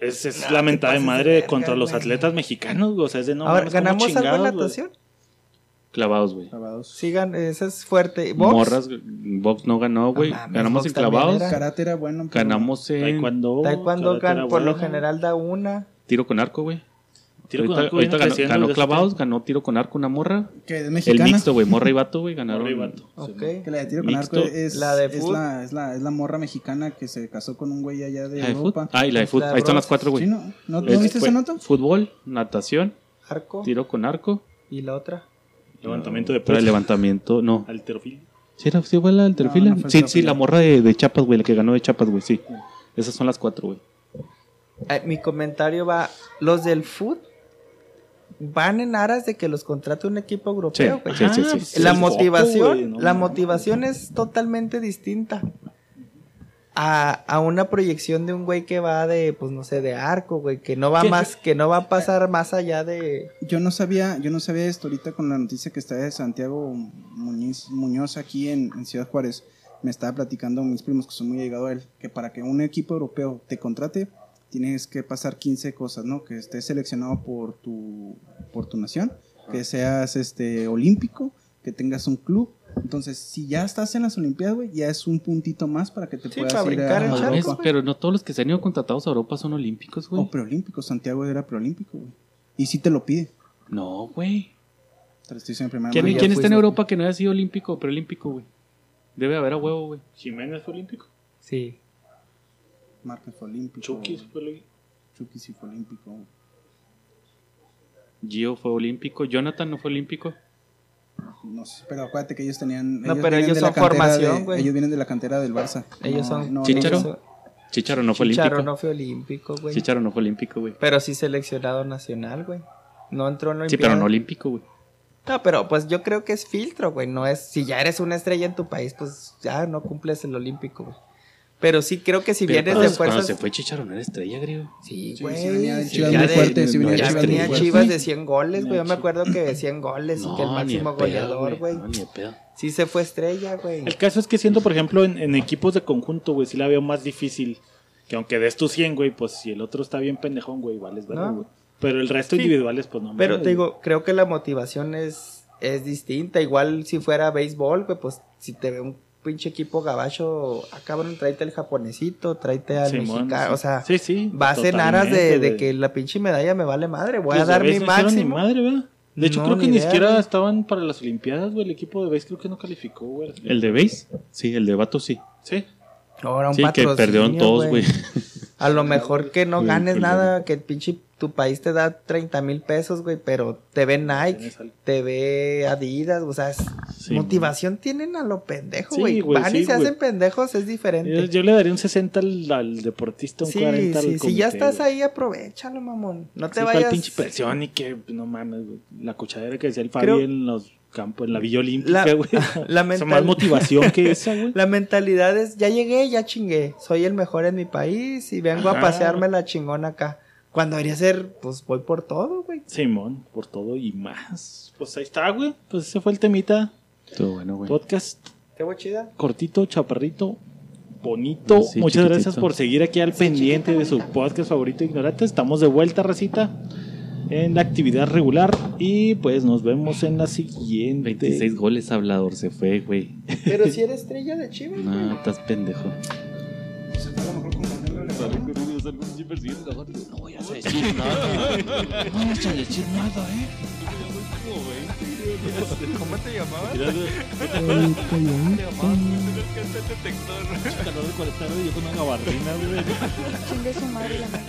Es, es No, la mentada de madre verga, contra los güey. atletas mexicanos, güey. O sea, es de no Ahora, mames, ¿cómo ¿ganamos algo en güey? natación? Clavados, güey. Clavados. Sigan, ese es fuerte. ¿Box? Morras, box no ganó, güey. mames, Ganamos box en clavados. era. Karate era bueno. pero- Ganamos en Taekwondo. Taekwondo por lo general da una. tiro con arco, güey. Tiro con ahorita arco ahorita viene ganó, ganó clavados, ganó tiro con arco una morra. Que es El mexicana. mixto, güey. Morra y vato, güey. Ganaron. Morra y vato. Ok. Que la de tiro con Mixto. arco es La de es la, es, la, es la morra mexicana que se casó con un güey allá de La de. Europa. Ah, y la de la Ahí están las cuatro, güey. ¿Sí, no? ¿No, ¿no Es- viste fue esa nota? Fútbol, natación, Arco. tiro con arco. Y la otra. Levantamiento de el peso. levantamiento, no. Alterofilia. ¿Sí, era, sí fue la alterofila? No, no fue sí, sí, la morra de, de Chapas, güey. La que ganó de Chapas, güey, sí. Esas son las cuatro, güey. Eh, mi comentario va. Los del foot van en aras de que los contrate un equipo europeo, güey. Sí, sí, sí. pues, La poco, motivación, no la motivación es totalmente distinta a, a una proyección de un güey que va de, pues no sé, de arco, güey, que no va ¿Qué? más, que no va a pasar más allá de. Yo no sabía, yo no sabía esto ahorita con la noticia que está de Santiago Muñiz- Muñoz aquí en, en Ciudad Juárez. Me estaba platicando mis primos que son muy llegados a él, que para que un equipo europeo te contrate, tienes que pasar 15 cosas, ¿no? Que estés seleccionado por tu, por tu nación, que seas este olímpico, que tengas un club. Entonces, si ya estás en las Olimpiadas, güey, ya es un puntito más para que te Sí, puedas ir a es- Europa. pero no todos los que se han ido contratados a Europa son olímpicos, güey. O preolímpico, Santiago era preolímpico, güey. Y sí te lo pide. No, güey. ¿Quién, quién está en. Europa que no haya sido olímpico o preolímpico, güey? Debe haber a huevo, güey. Jiménez fue olímpico. Sí. Márquez fue olímpico. Chucky fue olímpico. Chucky sí fue olímpico. Gio fue olímpico. Jonathan no fue olímpico. No sé, pero acuérdate que ellos tenían. No, pero ellos de la son formación, güey. Ellos vienen de la cantera del Barça. Ellos No, son. no, Chicharo. ellos Chicharo no fue Chicharo olímpico. no fue olímpico, güey. Chicharo no fue olímpico, güey. Pero sí seleccionado nacional, güey. No entró en la Sí, pero Olimpiada. no olímpico, güey. No, pero pues yo creo que es filtro, güey. No es. Si ya eres una estrella en tu país, pues ya no cumples el olímpico, güey. Pero sí creo que si Pero vienes de cuando fuerzas. se fue Chicharo no era estrella, griego. Sí, Sí, güey. sí venía de sí, Chivas ya muy de- fuerte, sí venía Chivas venía. Chivas de 100 goles, güey. Yo me acuerdo que de 100 goles y que el No, máximo de pedo, goleador, güey. No, ni de pedo. Sí se fue estrella, güey. El caso es que siendo, por ejemplo, en, en equipos de conjunto, güey, sí la veo más difícil. Que aunque des tu 100, güey, pues si el otro está bien pendejón, güey, vales verga, No. güey. Pero el resto Sí. individuales, pues no. Pero te digo, creo que la motivación es, es distinta. Igual si fuera béisbol, güey, pues si te ve un pinche equipo gabacho, ah, cabrón, tráete el japonesito, tráete al Simón, mexicano. sí. O sea, Sí, sí, vas en aras de, de que la pinche medalla me vale madre. Voy Los a dar mi máximo. Ni madre, ¿verdad? De hecho, No, creo que ni ni idea, siquiera güey. estaban para las Olimpiadas, güey. El equipo de base creo que no calificó, güey. ¿El de base? Sí, el de Vato sí. Sí. Ahora un Sí, que perdieron todos, güey. A lo mejor que no Güey, ganes pues, nada, que el pinche tu país te da 30 mil pesos, güey, pero te ve Nike, te ve Adidas, o sea, Sí, motivación tienen a lo pendejo, Sí, güey. güey, Van y sí, se güey. hacen pendejos, es diferente. Yo, yo le daría un 60 al, al deportista, un sí, 40 al sí, si ya comité, estás güey. ahí, aprovechalo, mamón. No te vayas. pinche presión y que, no mames, güey. La cuchadera que decía el Creo- Fabi en los campos, en la Villa La- Olímpica, güey. la mental- más motivación que esa, güey. La mentalidad es, ya llegué, ya chingué. Soy el mejor en mi país y vengo Ajá. a pasearme la chingona acá. Cuando debería ser, pues voy por todo, güey. Simón, por todo y más. Pues ahí está, güey. Pues ese fue el temita. Estuvo bueno, güey. Podcast Qué chida. cortito, chaparrito, bonito. Sí, Muchas chiquitito. gracias por seguir aquí al pendiente de su podcast favorito Ignorante. Estamos de vuelta, racita, en la actividad regular. Y pues nos vemos en la siguiente. 26 goles hablador se fue, güey. Pero si eres estrella de Chivas, güey. No, estás pendejo. No voy a decir nada. No vayas a decir nada, ¿eh? ¿Cómo te llamabas? Calor de 40 grados y yo con una gabardina, güey. Chingue su madre la madre.